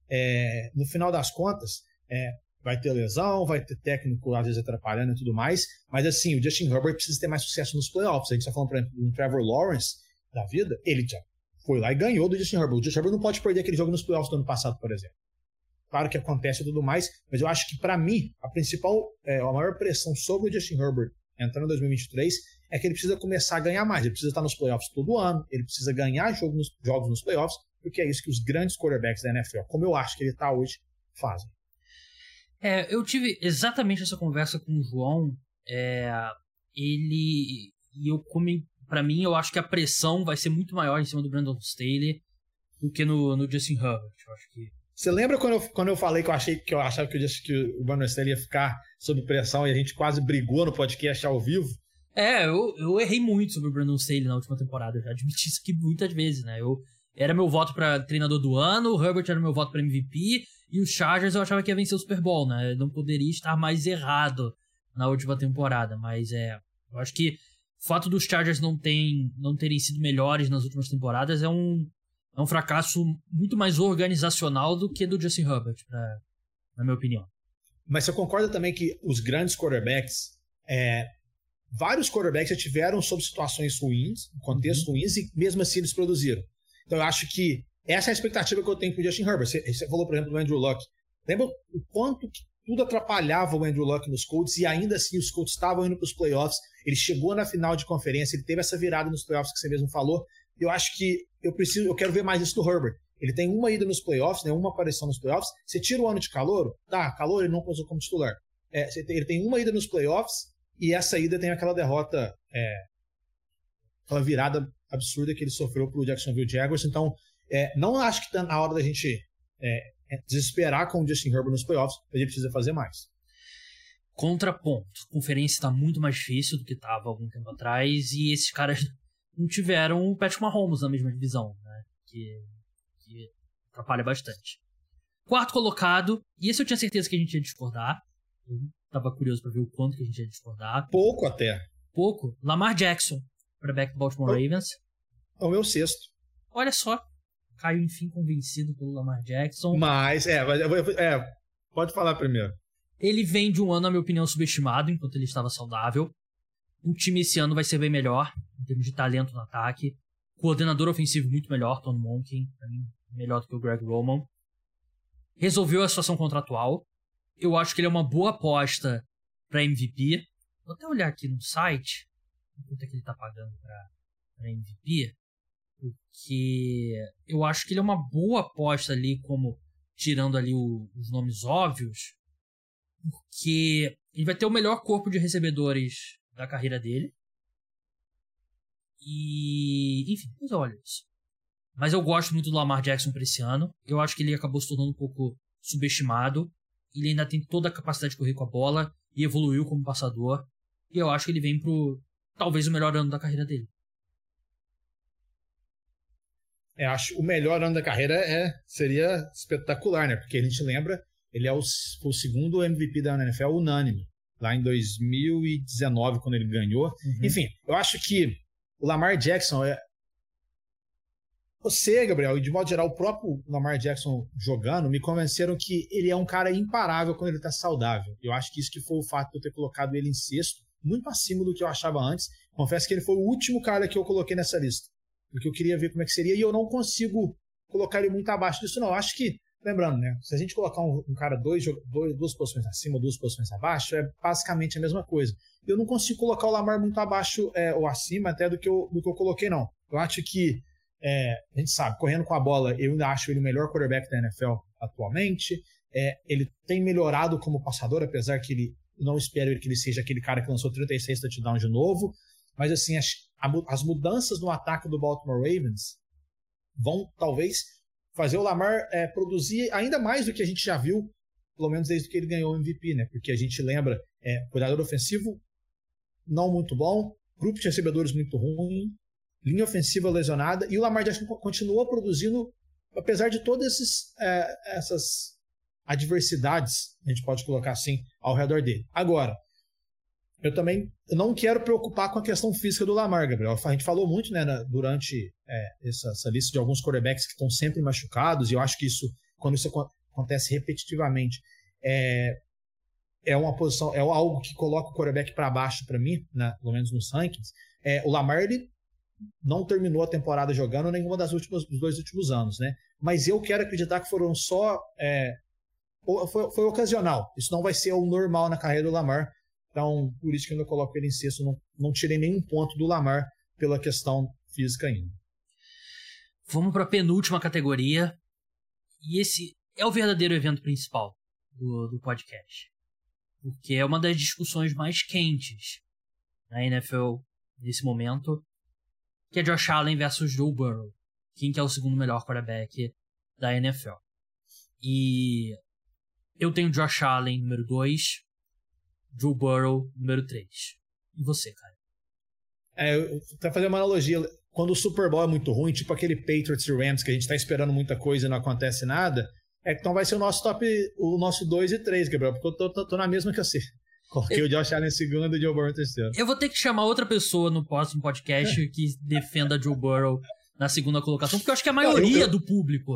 É, no final das contas, é, vai ter lesão, vai ter técnico às vezes atrapalhando e tudo mais, mas assim, o Justin Herbert precisa ter mais sucesso nos playoffs. A gente está falando, por exemplo, do Trevor Lawrence da vida, ele já foi lá e ganhou do Justin Herbert. O Justin Herbert não pode perder aquele jogo nos playoffs do ano passado, por exemplo. Claro que acontece e tudo mais, mas eu acho que para mim, a principal, é, a maior pressão sobre o Justin Herbert entrando em 2023 é que ele precisa começar a ganhar mais. Ele precisa estar nos playoffs todo ano, ele precisa ganhar jogos nos, jogos nos playoffs, porque é isso que os grandes quarterbacks da NFL, como eu acho que ele está hoje, fazem. É, eu tive exatamente essa conversa com o João. É, ele e eu come para mim, eu acho que a pressão vai ser muito maior em cima do Brandon Staley do que no, no Justin Herbert. Eu acho que você lembra quando eu, quando eu falei que eu achei que eu achava que, eu, que o Brandon Staley ia ficar sob pressão e a gente quase brigou no podcast ao vivo? É, eu, eu errei muito sobre o Brandon Staley na última temporada. Eu já admiti isso aqui muitas vezes, né? Eu era meu voto para treinador do ano, o Herbert era meu voto para MVP e os Chargers eu achava que ia vencer o Super Bowl, né? Eu não poderia estar mais errado na última temporada, mas é, eu acho que o fato dos Chargers não, tem, não terem sido melhores nas últimas temporadas é um, é um fracasso muito mais organizacional do que do Justin Herbert, pra, na minha opinião. Mas você concorda também que os grandes quarterbacks, é, vários quarterbacks já tiveram sob situações ruins, contextos uhum. ruins, e mesmo assim eles produziram. Então eu acho que essa é a expectativa que eu tenho pro Justin Herbert. Você, você falou, por exemplo, do Andrew Luck. Lembra o quanto tudo atrapalhava o Andrew Luck nos Colts e ainda assim os Colts estavam indo para os playoffs. Ele chegou na final de conferência, ele teve essa virada nos playoffs que você mesmo falou. Eu acho que eu preciso, eu quero ver mais isso do Herbert. Ele tem uma ida nos playoffs, né, uma aparição nos playoffs. Você tira o ano de calor, tá, calor ele não usou como titular. É, ele tem uma ida nos playoffs e essa ida tem aquela derrota, é, aquela virada absurda que ele sofreu para o Jacksonville Jaguars. Então, é, não acho que está na hora da gente é desesperar com o Justin Herbert nos playoffs, a gente precisa fazer mais. Contraponto. A conferência está muito mais difícil do que estava algum tempo atrás e esses caras não tiveram o Patrick Mahomes na mesma divisão, né? Que, que atrapalha bastante. Quarto colocado, e esse eu tinha certeza que a gente ia discordar. Eu tava curioso para ver o quanto que a gente ia discordar. Pouco até. Pouco. Lamar Jackson, quarterback do Baltimore Ravens. É o meu sexto. Olha só, caiu enfim convencido pelo Lamar Jackson. Mas, é, é, pode falar primeiro. Ele vem de um ano, na minha opinião, subestimado enquanto ele estava saudável. O time esse ano vai ser bem melhor, em termos de talento no ataque. Coordenador ofensivo muito melhor, Tony Monken, pra mim, melhor do que o Greg Roman. Resolveu a situação contratual. Eu acho que ele é uma boa aposta para MVP. Vou até olhar aqui no site quanto é que ele tá pagando para MVP porque eu acho que ele é uma boa aposta ali, como tirando ali o, os nomes óbvios, porque ele vai ter o melhor corpo de recebedores da carreira dele. E, enfim, mas olha isso. Mas eu gosto muito do Lamar Jackson para esse ano. Eu acho que ele acabou se tornando um pouco subestimado. Ele ainda tem toda a capacidade de correr com a bola e evoluiu como passador. E eu acho que ele vem pro talvez o melhor ano da carreira dele. É, acho o melhor ano da carreira é, seria espetacular, né? Porque a gente lembra, ele é o, o segundo MVP da NFL unânime, lá em 2019, quando ele ganhou. Uhum. Enfim, eu acho que o Lamar Jackson é. você, Gabriel, e de modo geral o próprio Lamar Jackson jogando, me convenceram que ele é um cara imparável quando ele está saudável. Eu acho que isso que foi o fato de eu ter colocado ele em sexto, muito acima do que eu achava antes. Confesso que ele foi o último cara que eu coloquei nessa lista, porque eu queria ver como é que seria e eu não consigo colocar ele muito abaixo disso, não. Eu acho que, lembrando, né, se a gente colocar um, um cara dois, dois, duas posições acima, duas posições abaixo, é basicamente a mesma coisa. Eu não consigo colocar o Lamar muito abaixo é, ou acima até do que, eu, do que eu coloquei, não. Eu acho que é, a gente sabe, correndo com a bola, eu ainda acho ele o melhor quarterback da NFL atualmente. É, ele tem melhorado como passador, apesar que ele não espero que ele seja aquele cara que lançou 36 touchdowns de novo. Mas assim, as, as mudanças no ataque do Baltimore Ravens vão talvez fazer o Lamar é, produzir ainda mais do que a gente já viu, pelo menos desde que ele ganhou o MVP, né? Porque a gente lembra, é, cuidador ofensivo não muito bom, grupo de recebedores muito ruim, linha ofensiva lesionada, e o Lamar Jackson continuou produzindo, apesar de todas esses, é, essas adversidades, a gente pode colocar assim, ao redor dele. Agora, eu também não quero preocupar com a questão física do Lamar, Gabriel. A gente falou muito né, durante é, essa, essa, lista de alguns quarterbacks que estão sempre machucados, e eu acho que isso, quando isso acontece repetitivamente, é, é uma posição, é algo que coloca o quarterback para baixo para mim, né, pelo menos nos rankings. É, o Lamar ele não terminou a temporada jogando nenhuma das últimas, dos dois últimos anos, né? Mas eu quero acreditar que foram só. É, foi, foi, ocasional. Isso não vai ser o normal na carreira do Lamar. Então, por isso que eu ainda coloco ele em sexto. Não, não tirei nenhum ponto do Lamar pela questão física ainda. Vamos para a penúltima categoria. E esse é o verdadeiro evento principal do, do podcast. Porque é uma das discussões mais quentes na NFL nesse momento que é Josh Allen versus Joe Burrow. Quem que é o segundo melhor quarterback da NFL. E eu tenho Josh Allen número 2, Joe Burrow número 3. E você, cara? É, tá fazendo uma analogia. Quando o Super Bowl é muito ruim, tipo aquele Patriots e Rams que a gente tá esperando muita coisa e não acontece nada, é então vai ser o nosso top, o nosso 2 e 3, Gabriel, porque eu tô, tô, tô na mesma que você. Coloquei eu, o Josh Allen em segundo e o Joe Burrow em terceiro. Eu vou ter que chamar outra pessoa no próximo podcast que defenda Joe Burrow na segunda colocação, porque eu acho que a maioria eu, eu, do público.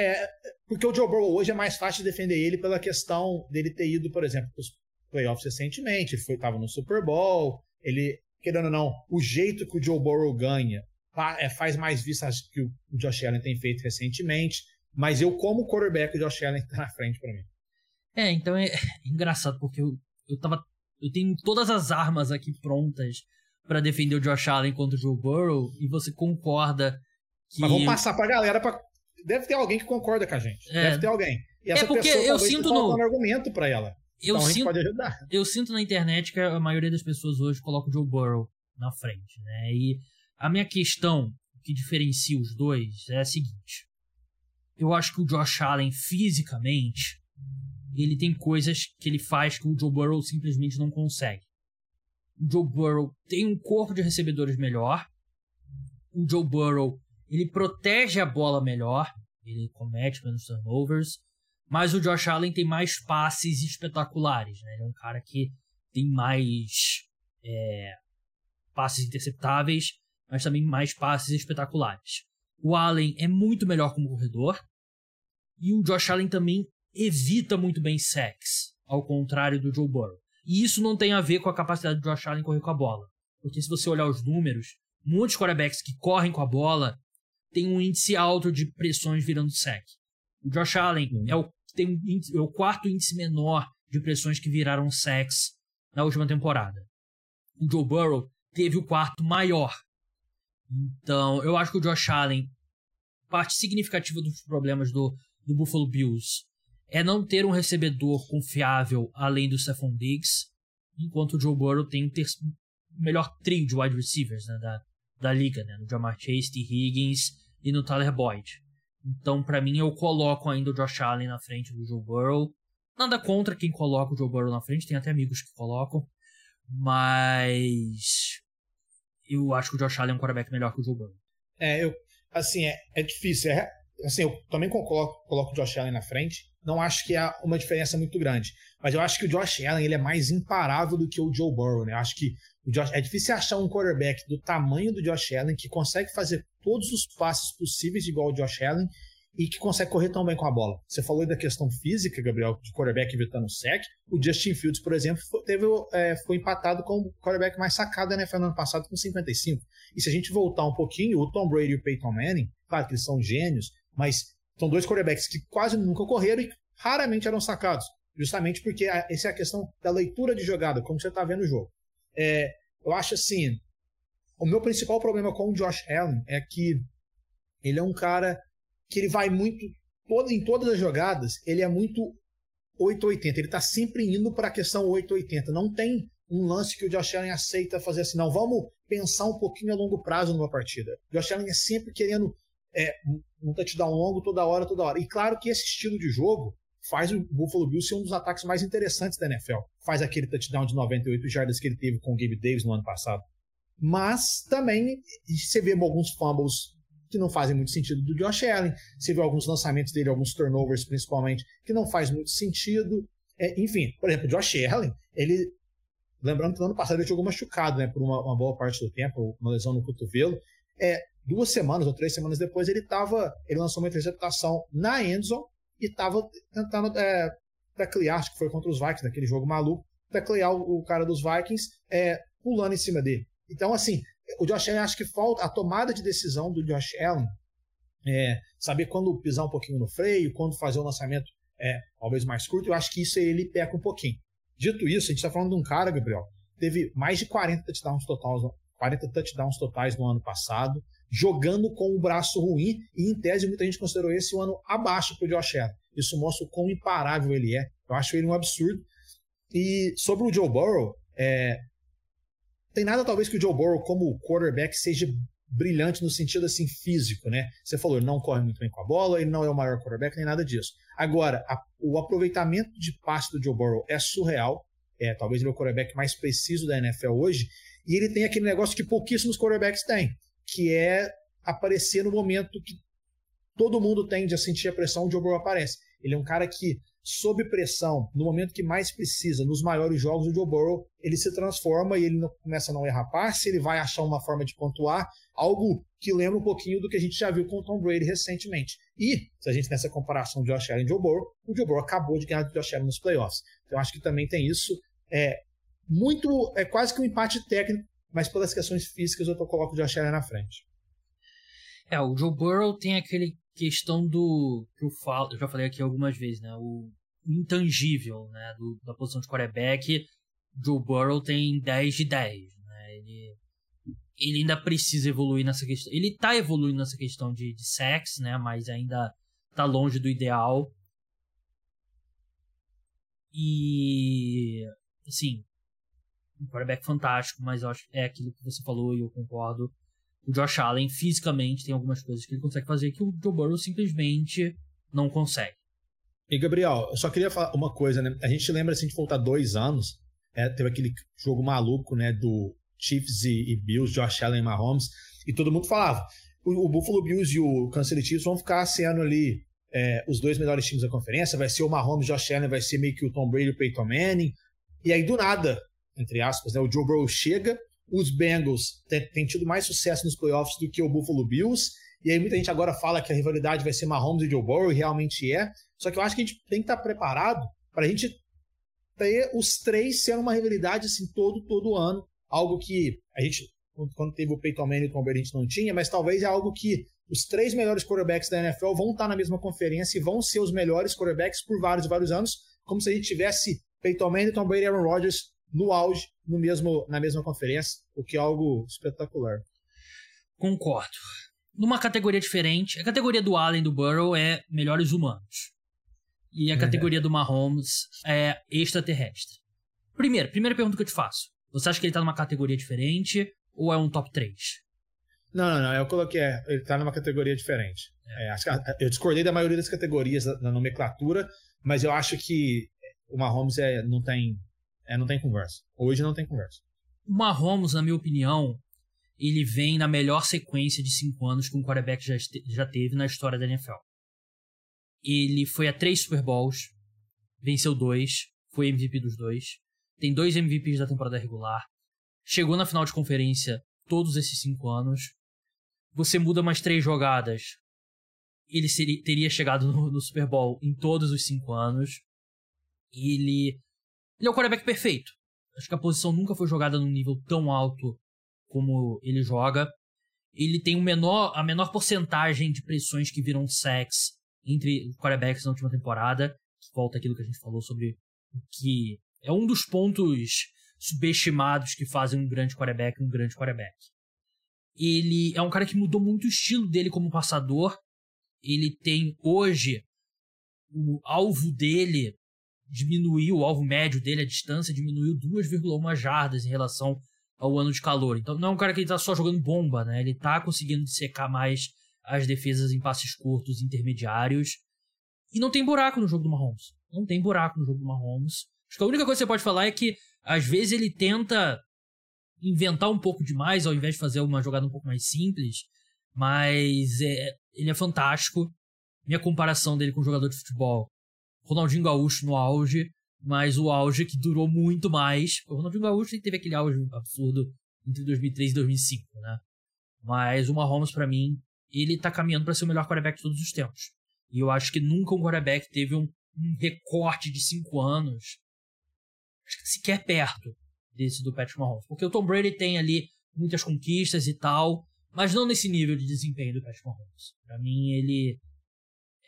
É, porque o Joe Burrow hoje é mais fácil de defender ele pela questão dele ter ido, por exemplo, para os playoffs recentemente, ele estava no Super Bowl, ele, querendo ou não, o jeito que o Joe Burrow ganha é, faz mais vista que o Josh Allen tem feito recentemente, mas eu, como quarterback, o Josh Allen está na frente para mim. É, então é, é engraçado, porque eu, eu tava. Eu tenho todas as armas aqui prontas para defender o Josh Allen contra o Joe Burrow, e você concorda que. Mas vamos passar pra galera pra. Deve ter alguém que concorda com a gente. É, Deve ter alguém. E essa é porque pessoa, eu sinto no. um argumento para ela. Eu então sinto, pode ajudar. Eu sinto na internet que a maioria das pessoas hoje coloca o Joe Burrow na frente, né? E a minha questão que diferencia os dois é a seguinte. Eu acho que o Josh Allen fisicamente ele tem coisas que ele faz que o Joe Burrow simplesmente não consegue. O Joe Burrow tem um corpo de recebedores melhor. O Joe Burrow, ele protege a bola melhor, ele comete menos turnovers, mas o Josh Allen tem mais passes espetaculares, né? Ele é um cara que tem mais é, passes interceptáveis, mas também mais passes espetaculares. O Allen é muito melhor como corredor, e o Josh Allen também evita muito bem sacks, ao contrário do Joe Burrow. E isso não tem a ver com a capacidade do Josh Allen correr com a bola. Porque se você olhar os números, muitos quarterbacks que correm com a bola têm um índice alto de pressões virando sack. O Josh Allen uhum. é, o, tem um índice, é o quarto índice menor de pressões que viraram sacks na última temporada. O Joe Burrow teve o quarto maior. Então, eu acho que o Josh Allen, parte significativa dos problemas do, do Buffalo Bills é não ter um recebedor confiável além do Stephon Diggs, enquanto o Joe Burrow tem o melhor trio de wide receivers né, da, da liga, né, no Jamar Chase, T. Higgins e no Tyler Boyd. Então, para mim, eu coloco ainda o Josh Allen na frente do Joe Burrow. Nada contra quem coloca o Joe Burrow na frente, tem até amigos que colocam, mas eu acho que o Josh Allen é um quarterback melhor que o Joe Burrow. É, eu, assim, é, é difícil. É, assim, eu também coloco, coloco o Josh Allen na frente, não acho que há uma diferença muito grande. Mas eu acho que o Josh Allen ele é mais imparável do que o Joe Burrow, né? Eu acho que Josh, é difícil achar um quarterback do tamanho do Josh Allen que consegue fazer todos os passes possíveis igual o Josh Allen e que consegue correr tão bem com a bola. Você falou da questão física, Gabriel, de quarterback evitando sec. O Justin Fields, por exemplo, foi, teve, é, foi empatado com o quarterback mais sacado NFL no ano passado com 55. E se a gente voltar um pouquinho, o Tom Brady e o Peyton Manning, claro que eles são gênios, mas são dois quarterbacks que quase nunca correram e raramente eram sacados. Justamente porque essa é a questão da leitura de jogada, como você está vendo o jogo. É, eu acho assim, o meu principal problema com o Josh Allen é que ele é um cara que ele vai muito todo, em todas as jogadas, ele é muito 880, ele está sempre indo para a questão 880. Não tem um lance que o Josh Allen aceita fazer assim, não, vamos pensar um pouquinho a longo prazo numa partida. O Josh Allen é sempre querendo é, um touchdown longo toda hora, toda hora. E claro que esse estilo de jogo faz o Buffalo Bills ser um dos ataques mais interessantes da NFL. Faz aquele touchdown de 98 jardas que ele teve com o Gabe Davis no ano passado. Mas também você vê alguns fumbles que não fazem muito sentido do Josh Allen. Você vê alguns lançamentos dele, alguns turnovers principalmente, que não faz muito sentido. É, enfim, por exemplo, o Josh Allen, ele. Lembrando que no ano passado ele jogou machucado, né? Por uma, uma boa parte do tempo, uma lesão no cotovelo. É, duas semanas ou três semanas depois, ele tava. Ele lançou uma interceptação na endzone e estava tentando é, acho que foi contra os Vikings, naquele jogo maluco, taclear o, o cara dos Vikings é, pulando em cima dele. Então, assim, o Josh Allen acho que falta a tomada de decisão do Josh Allen, é, saber quando pisar um pouquinho no freio, quando fazer o lançamento é, talvez mais curto, eu acho que isso ele peca um pouquinho. Dito isso, a gente está falando de um cara, Gabriel, teve mais de 40 touchdowns totais, 40 touchdowns totais no ano passado, jogando com o braço ruim, e em tese muita gente considerou esse um ano abaixo para o Josh Allen. Isso mostra o quão imparável ele é. Eu acho ele um absurdo. E sobre o Joe Burrow, é, tem nada talvez que o Joe Burrow como quarterback seja brilhante no sentido assim físico, né? Você falou, ele não corre muito bem com a bola, ele não é o maior quarterback, nem nada disso. Agora, a, o aproveitamento de passe do Joe Burrow é surreal. É, talvez ele é o quarterback mais preciso da NFL hoje. E ele tem aquele negócio que pouquíssimos quarterbacks têm, que é aparecer no momento que todo mundo tende a sentir a pressão, o Joe aparece. Ele é um cara que sob pressão, no momento que mais precisa, nos maiores jogos, o Joe Burrow ele se transforma e ele não, começa a não errar passe, ele vai achar uma forma de pontuar, algo que lembra um pouquinho do que a gente já viu com o Tom Brady recentemente. E, se a gente nessa comparação de Josh Allen e Joe Burrow, o Joe Burrow acabou de ganhar do Josh Allen nos playoffs. Então acho que também tem isso. É muito, é quase que um empate técnico, mas pelas questões físicas eu tô, coloco o Josh Allen na frente. É, o Joe Burrow tem aquele questão do que eu falo, eu já falei aqui algumas vezes, né? O intangível, né, do, da posição de quarterback, Joe Burrow tem 10 de 10, né? Ele ele ainda precisa evoluir nessa questão. Ele tá evoluindo nessa questão de, de sex, né, mas ainda tá longe do ideal. E assim, um quarterback fantástico, mas eu acho que é aquilo que você falou e eu concordo o Josh Allen fisicamente tem algumas coisas que ele consegue fazer que o Joe Burrow simplesmente não consegue. E Gabriel, eu só queria falar uma coisa, né? A gente lembra, se a gente voltar dois anos, é, teve aquele jogo maluco, né, do Chiefs e, e, Bills, Josh Allen e Mahomes, e todo mundo falava, o, o Buffalo Bills e o Kansas City Chiefs vão ficar sendo ali é, os dois melhores times da conferência, vai ser o Mahomes, Josh Allen, vai ser meio que o Tom Brady e o Peyton Manning, e aí do nada, entre aspas, né, o Joe Burrow chega os Bengals têm, tido mais sucesso nos playoffs do que o Buffalo Bills. E aí muita gente agora fala que a rivalidade vai ser Mahomes e Joe Burrow, e realmente é. Só que eu acho que a gente tem que estar preparado para a gente ter os três sendo uma rivalidade assim todo, todo ano. Algo que a gente, quando teve o Peyton Manning e o Tom Brady, a gente não tinha, mas talvez é algo que os três melhores quarterbacks da NFL vão estar na mesma conferência e vão ser os melhores quarterbacks por vários vários anos, como se a gente tivesse Peyton Manning, Tom Brady e Aaron Rodgers no auge, no mesmo, na mesma conferência, o que é algo espetacular. Concordo. Numa categoria diferente, a categoria do Allen do Burrow é melhores humanos. E a é. categoria do Mahomes é extraterrestre. Primeiro, primeira pergunta que eu te faço. Você acha que ele tá numa categoria diferente ou é um top 3? Não, não, não. Eu coloquei. É, ele tá numa categoria diferente. É. É, eu discordei da maioria das categorias da, da, nomenclatura, mas eu acho que o Mahomes é, não tem é, não tem conversa. Hoje não tem conversa. O Mahomes, na minha opinião, ele vem na melhor sequência de cinco anos que um quarterback já, já teve na história da NFL. Ele foi a três Super Bowls, venceu dois, foi MVP dos dois, tem dois MVPs da temporada regular, chegou na final de conferência todos esses cinco anos. Você muda mais três jogadas, ele seria, teria chegado no, no, Super Bowl em todos os cinco anos. Ele, ele é o quarterback perfeito. Acho que a posição nunca foi jogada num nível tão alto como ele joga. Ele tem menor, a menor porcentagem de pressões que viram sacks entre quarterbacks na última temporada. Volta aquilo que a gente falou sobre o que é um dos pontos subestimados que fazem um grande quarterback um grande quarterback. Ele é um cara que mudou muito o estilo dele como passador ele tem hoje o alvo dele diminuiu, o alvo médio dele, a distância diminuiu 2,1 jardas em relação ao ano de calor. Então não é um cara que ele tá só jogando bomba, né? Ele tá conseguindo secar mais as defesas em passes curtos, intermediários. E não tem buraco no jogo do Mahomes. Não tem buraco no jogo do Mahomes. Acho que a única coisa que você pode falar é que às vezes ele tenta inventar um pouco demais ao invés de fazer uma jogada um pouco mais simples. Mas é, ele é fantástico. Minha comparação dele com um jogador de futebol, Ronaldinho Gaúcho no auge, mas o auge que durou muito mais. O Ronaldinho Gaúcho teve aquele auge absurdo entre 2003 e 2005, né? Mas o Mahomes, para mim, ele tá caminhando para ser o melhor quarterback de todos os tempos. E eu acho que nunca um quarterback teve um, um recorte de cinco anos, sequer perto desse do Patrick Mahomes. Porque o Tom Brady tem ali muitas conquistas e tal, mas não nesse nível de desempenho do Patrick Mahomes. Para mim, ele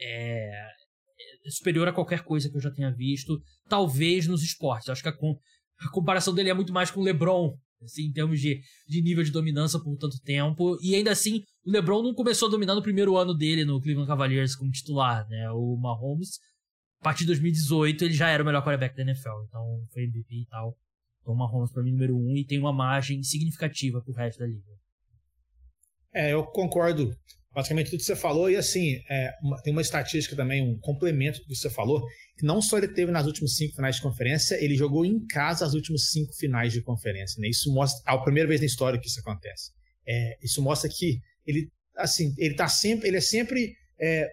é, superior a qualquer coisa que eu já tenha visto, talvez nos esportes. Acho que a, com, a comparação dele é muito mais com o LeBron, assim, em termos de, de nível de dominância por tanto tempo. E ainda assim, o LeBron não começou a dominar no primeiro ano dele no Cleveland Cavaliers como titular, né? O Mahomes, a partir de 2018, ele já era o melhor quarterback da NFL, então foi MVP e tal. Então o Mahomes para mim número um e tem uma margem significativa pro resto da liga. É, eu concordo basicamente tudo que você falou. E assim, é, uma, tem uma estatística também, um complemento do que você falou, que não só ele teve nas últimas cinco finais de conferência, ele jogou em casa as últimas cinco finais de conferência. Né? Isso mostra, é a primeira vez na história que isso acontece. É, isso mostra que ele, assim, ele tá sempre, ele é sempre é,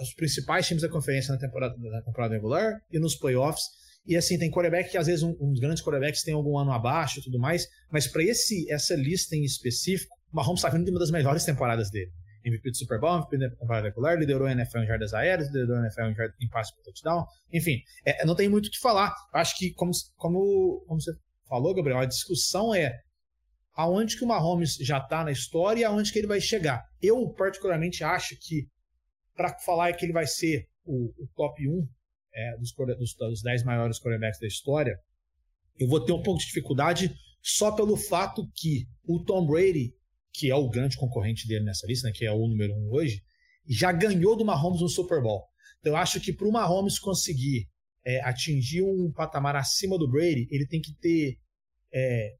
os principais times da conferência na temporada, na temporada regular e nos playoffs. E assim, tem quarterback que às vezes um, uns grandes quarterbacks tem algum ano abaixo e tudo mais, mas para esse essa lista em específico, Mahomes está vindo de uma das melhores temporadas dele. MVP do Super Bowl, MVP da temporada regular, liderou a NFL em jardas aéreas, liderou a NFL em, em passe para touchdown. Enfim, é, não tem muito o que falar. Acho que, como, como, como você falou, Gabriel, a discussão é aonde que o Mahomes já está na história e aonde que ele vai chegar. Eu, particularmente, acho que para falar que ele vai ser o, o top 1 é, dos, dos, dos 10 maiores quarterbacks da história, eu vou ter um pouco de dificuldade só pelo fato que o Tom Brady que é o grande concorrente dele nessa lista, né, que é o número um hoje, já ganhou do Mahomes no Super Bowl. Então eu acho que para o Mahomes conseguir é, atingir um patamar acima do Brady, ele tem que ter é,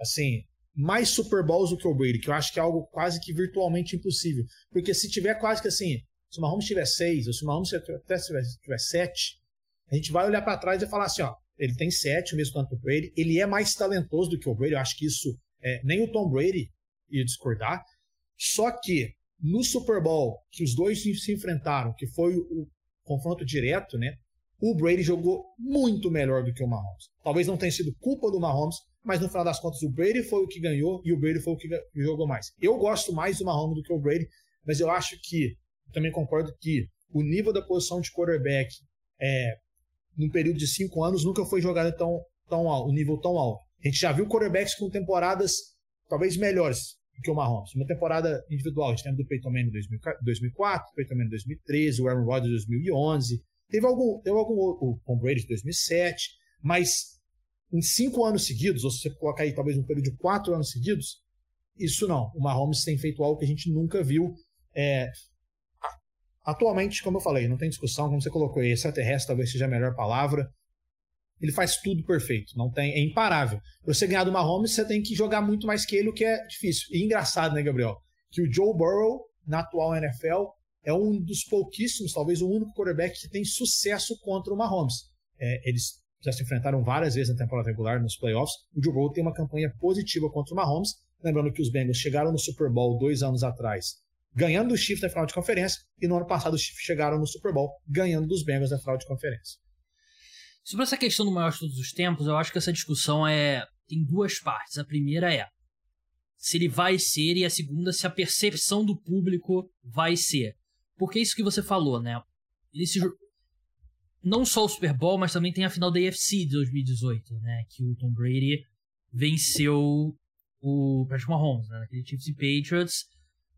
assim mais Super Bowls do que o Brady, que eu acho que é algo quase que virtualmente impossível. Porque se tiver quase que assim, se o Mahomes tiver seis, ou se o Mahomes até tiver, tiver sete, a gente vai olhar para trás e falar assim, ó, ele tem sete, o mesmo tanto o Brady, ele é mais talentoso do que o Brady, eu acho que isso é, nem o Tom Brady ia discordar. Só que no Super Bowl, que os dois se enfrentaram, que foi o confronto direto, né? O Brady jogou muito melhor do que o Mahomes. Talvez não tenha sido culpa do Mahomes, mas no final das contas o Brady foi o que ganhou e o Brady foi o que jogou mais. Eu gosto mais do Mahomes do que o Brady, mas eu acho que também concordo que o nível da posição de quarterback é, num período de cinco anos nunca foi jogado tão, tão alto, um nível tão alto. A gente já viu quarterbacks com temporadas talvez melhores, que o Mahomes. Uma temporada individual, a gente tem do Peyton Manning em 2004, Peyton Manning em 2013, o Aaron Rodgers em 2011. Teve algum, teve algum o Tom Brady em 2007, mas em cinco anos seguidos, ou se você colocar aí talvez um período de quatro anos seguidos, isso não. O Mahomes tem feito algo que a gente nunca viu. É, atualmente, como eu falei, não tem discussão, como você colocou aí, extraterrestre talvez seja a melhor palavra ele faz tudo perfeito, não tem, é imparável. Para você ganhar do Mahomes, você tem que jogar muito mais que ele, o que é difícil. E engraçado, né, Gabriel? Que o Joe Burrow, na atual NFL, é um dos pouquíssimos, talvez o único quarterback que tem sucesso contra o Mahomes. É, eles já se enfrentaram várias vezes na temporada regular, nos playoffs. O Joe Burrow tem uma campanha positiva contra o Mahomes. Lembrando que os Bengals chegaram no Super Bowl dois anos atrás, ganhando o Chiefs na final de conferência, e no ano passado os Chiefs chegaram no Super Bowl, ganhando dos Bengals na final de conferência. Sobre essa questão do maior de todos os tempos, eu acho que essa discussão é tem duas partes. A primeira é se ele vai ser, e a segunda, se a percepção do público vai ser. Porque é isso que você falou, né? Ele se... Não só o Super Bowl, mas também tem a final da AFC de 2018, né? Que o Tom Brady venceu o Patrick Mahomes, né? Naquele Chiefs e Patriots.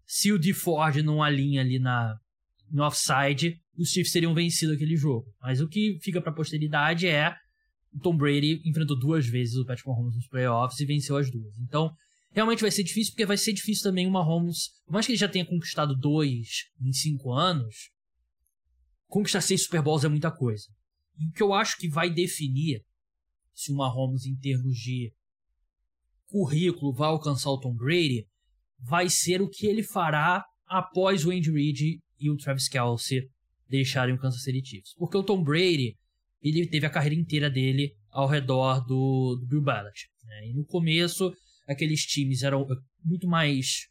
Se o D Ford não alinha ali na, no offside, os Chiefs teriam vencido aquele jogo. Mas o que fica pra posteridade é o Tom Brady enfrentou duas vezes o Patrick Mahomes nos playoffs e venceu as duas. Então, realmente vai ser difícil, porque vai ser difícil também o Mahomes, por mais que ele já tenha conquistado dois em cinco anos, conquistar seis Super Bowls é muita coisa. E o que eu acho que vai definir se o Mahomes, em termos de currículo, vai alcançar o Tom Brady, vai ser o que ele fará após o Andy Reid e o Travis Kelce deixarem o Kansas City Chiefs. Porque o Tom Brady, ele teve a carreira inteira dele ao redor do, do Bill Belichick. Né? E no começo, aqueles times eram muito mais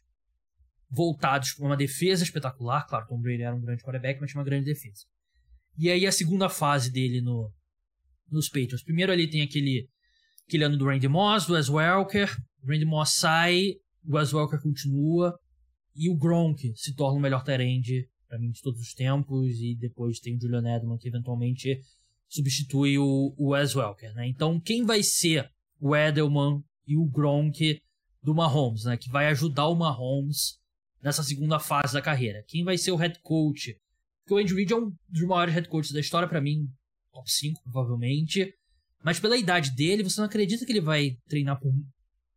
voltados para uma defesa espetacular. Claro, Tom Brady era um grande quarterback, mas tinha uma grande defesa. E aí a segunda fase dele no, nos Patriots. Primeiro ali tem aquele, aquele ano do Randy Moss, do Wes Welker. O Randy Moss sai, o Wes Welker continua. E o Gronk se torna o melhor terende para mim de todos os tempos. E depois tem o Julian Edelman que eventualmente substitui o, o Wes Welker. Né? Então quem vai ser o Edelman e o Gronk do Mahomes, né? Que vai ajudar o Mahomes nessa segunda fase da carreira. Quem vai ser o head coach? Porque o Andy Reid é um dos maiores head coaches da história, para mim, top 5, provavelmente. Mas pela idade dele, você não acredita que ele vai treinar por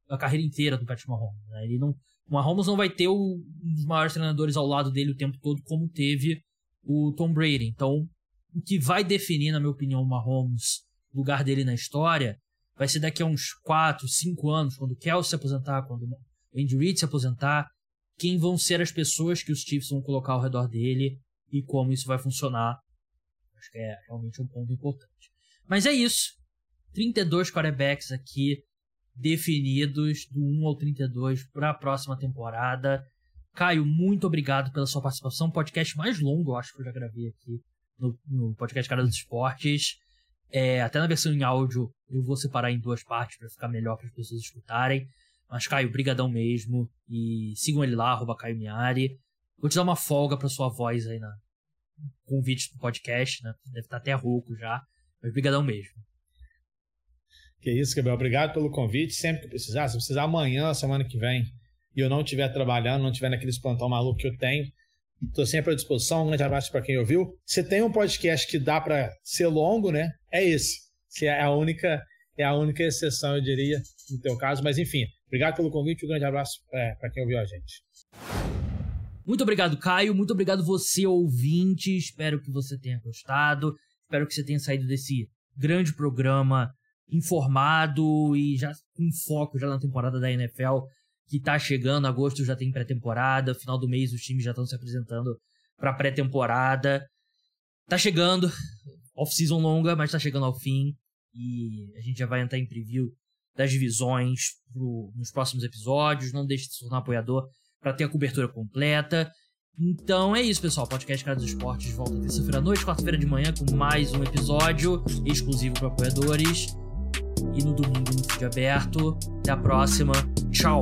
a carreira inteira do Patrick Mahomes. Né? Ele não, o Mahomes não vai ter o, um dos maiores treinadores ao lado dele o tempo todo, como teve o Tom Brady. Então, o que vai definir, na minha opinião, o Mahomes, o lugar dele na história, vai ser daqui a uns 4, 5 anos, quando o Kelsey se aposentar, quando o Andy Reid se aposentar, quem vão ser as pessoas que os Chiefs vão colocar ao redor dele e como isso vai funcionar. Acho que é realmente um ponto importante. Mas é isso. 32 quarterbacks aqui definidos do 1 ao 32 para a próxima temporada. Caio, muito obrigado pela sua participação. Podcast mais longo, eu acho que eu já gravei aqui no, no podcast Cara dos Esportes. É, até na versão em áudio eu vou separar em duas partes para ficar melhor para as pessoas escutarem. Mas Caio, brigadão mesmo. E sigam ele lá, arroba Caio Miari. Vou te dar uma folga para sua voz aí na convite do podcast, né? Deve estar até rouco já. Mas brigadão mesmo. Que isso, Gabriel. Obrigado pelo convite. Sempre que precisar, se precisar amanhã, semana que vem, e eu não estiver trabalhando, não estiver naqueles plantão maluco que eu tenho, Estou sempre à disposição. Um grande abraço para quem ouviu. Você tem um podcast que dá para ser longo, né? É esse. Que é a única, é a única exceção, eu diria, no teu caso. Mas enfim, obrigado pelo convite. Um grande abraço é, para quem ouviu a gente. Muito obrigado, Caio. Muito obrigado você, ouvinte. Espero que você tenha gostado. Espero que você tenha saído desse grande programa informado e já com foco já na temporada da NFL que tá chegando, agosto já tem pré-temporada, final do mês os times já estão se apresentando para pré-temporada. Tá chegando, off-season longa, mas tá chegando ao fim e a gente já vai entrar em preview das divisões pro, nos próximos episódios. Não deixe de se tornar apoiador para ter a cobertura completa. Então é isso, pessoal. Podcast Cara dos Esportes volta terça-feira à noite, quarta-feira de manhã, com mais um episódio exclusivo para apoiadores e no domingo no feed aberto. Até a próxima. Tchau!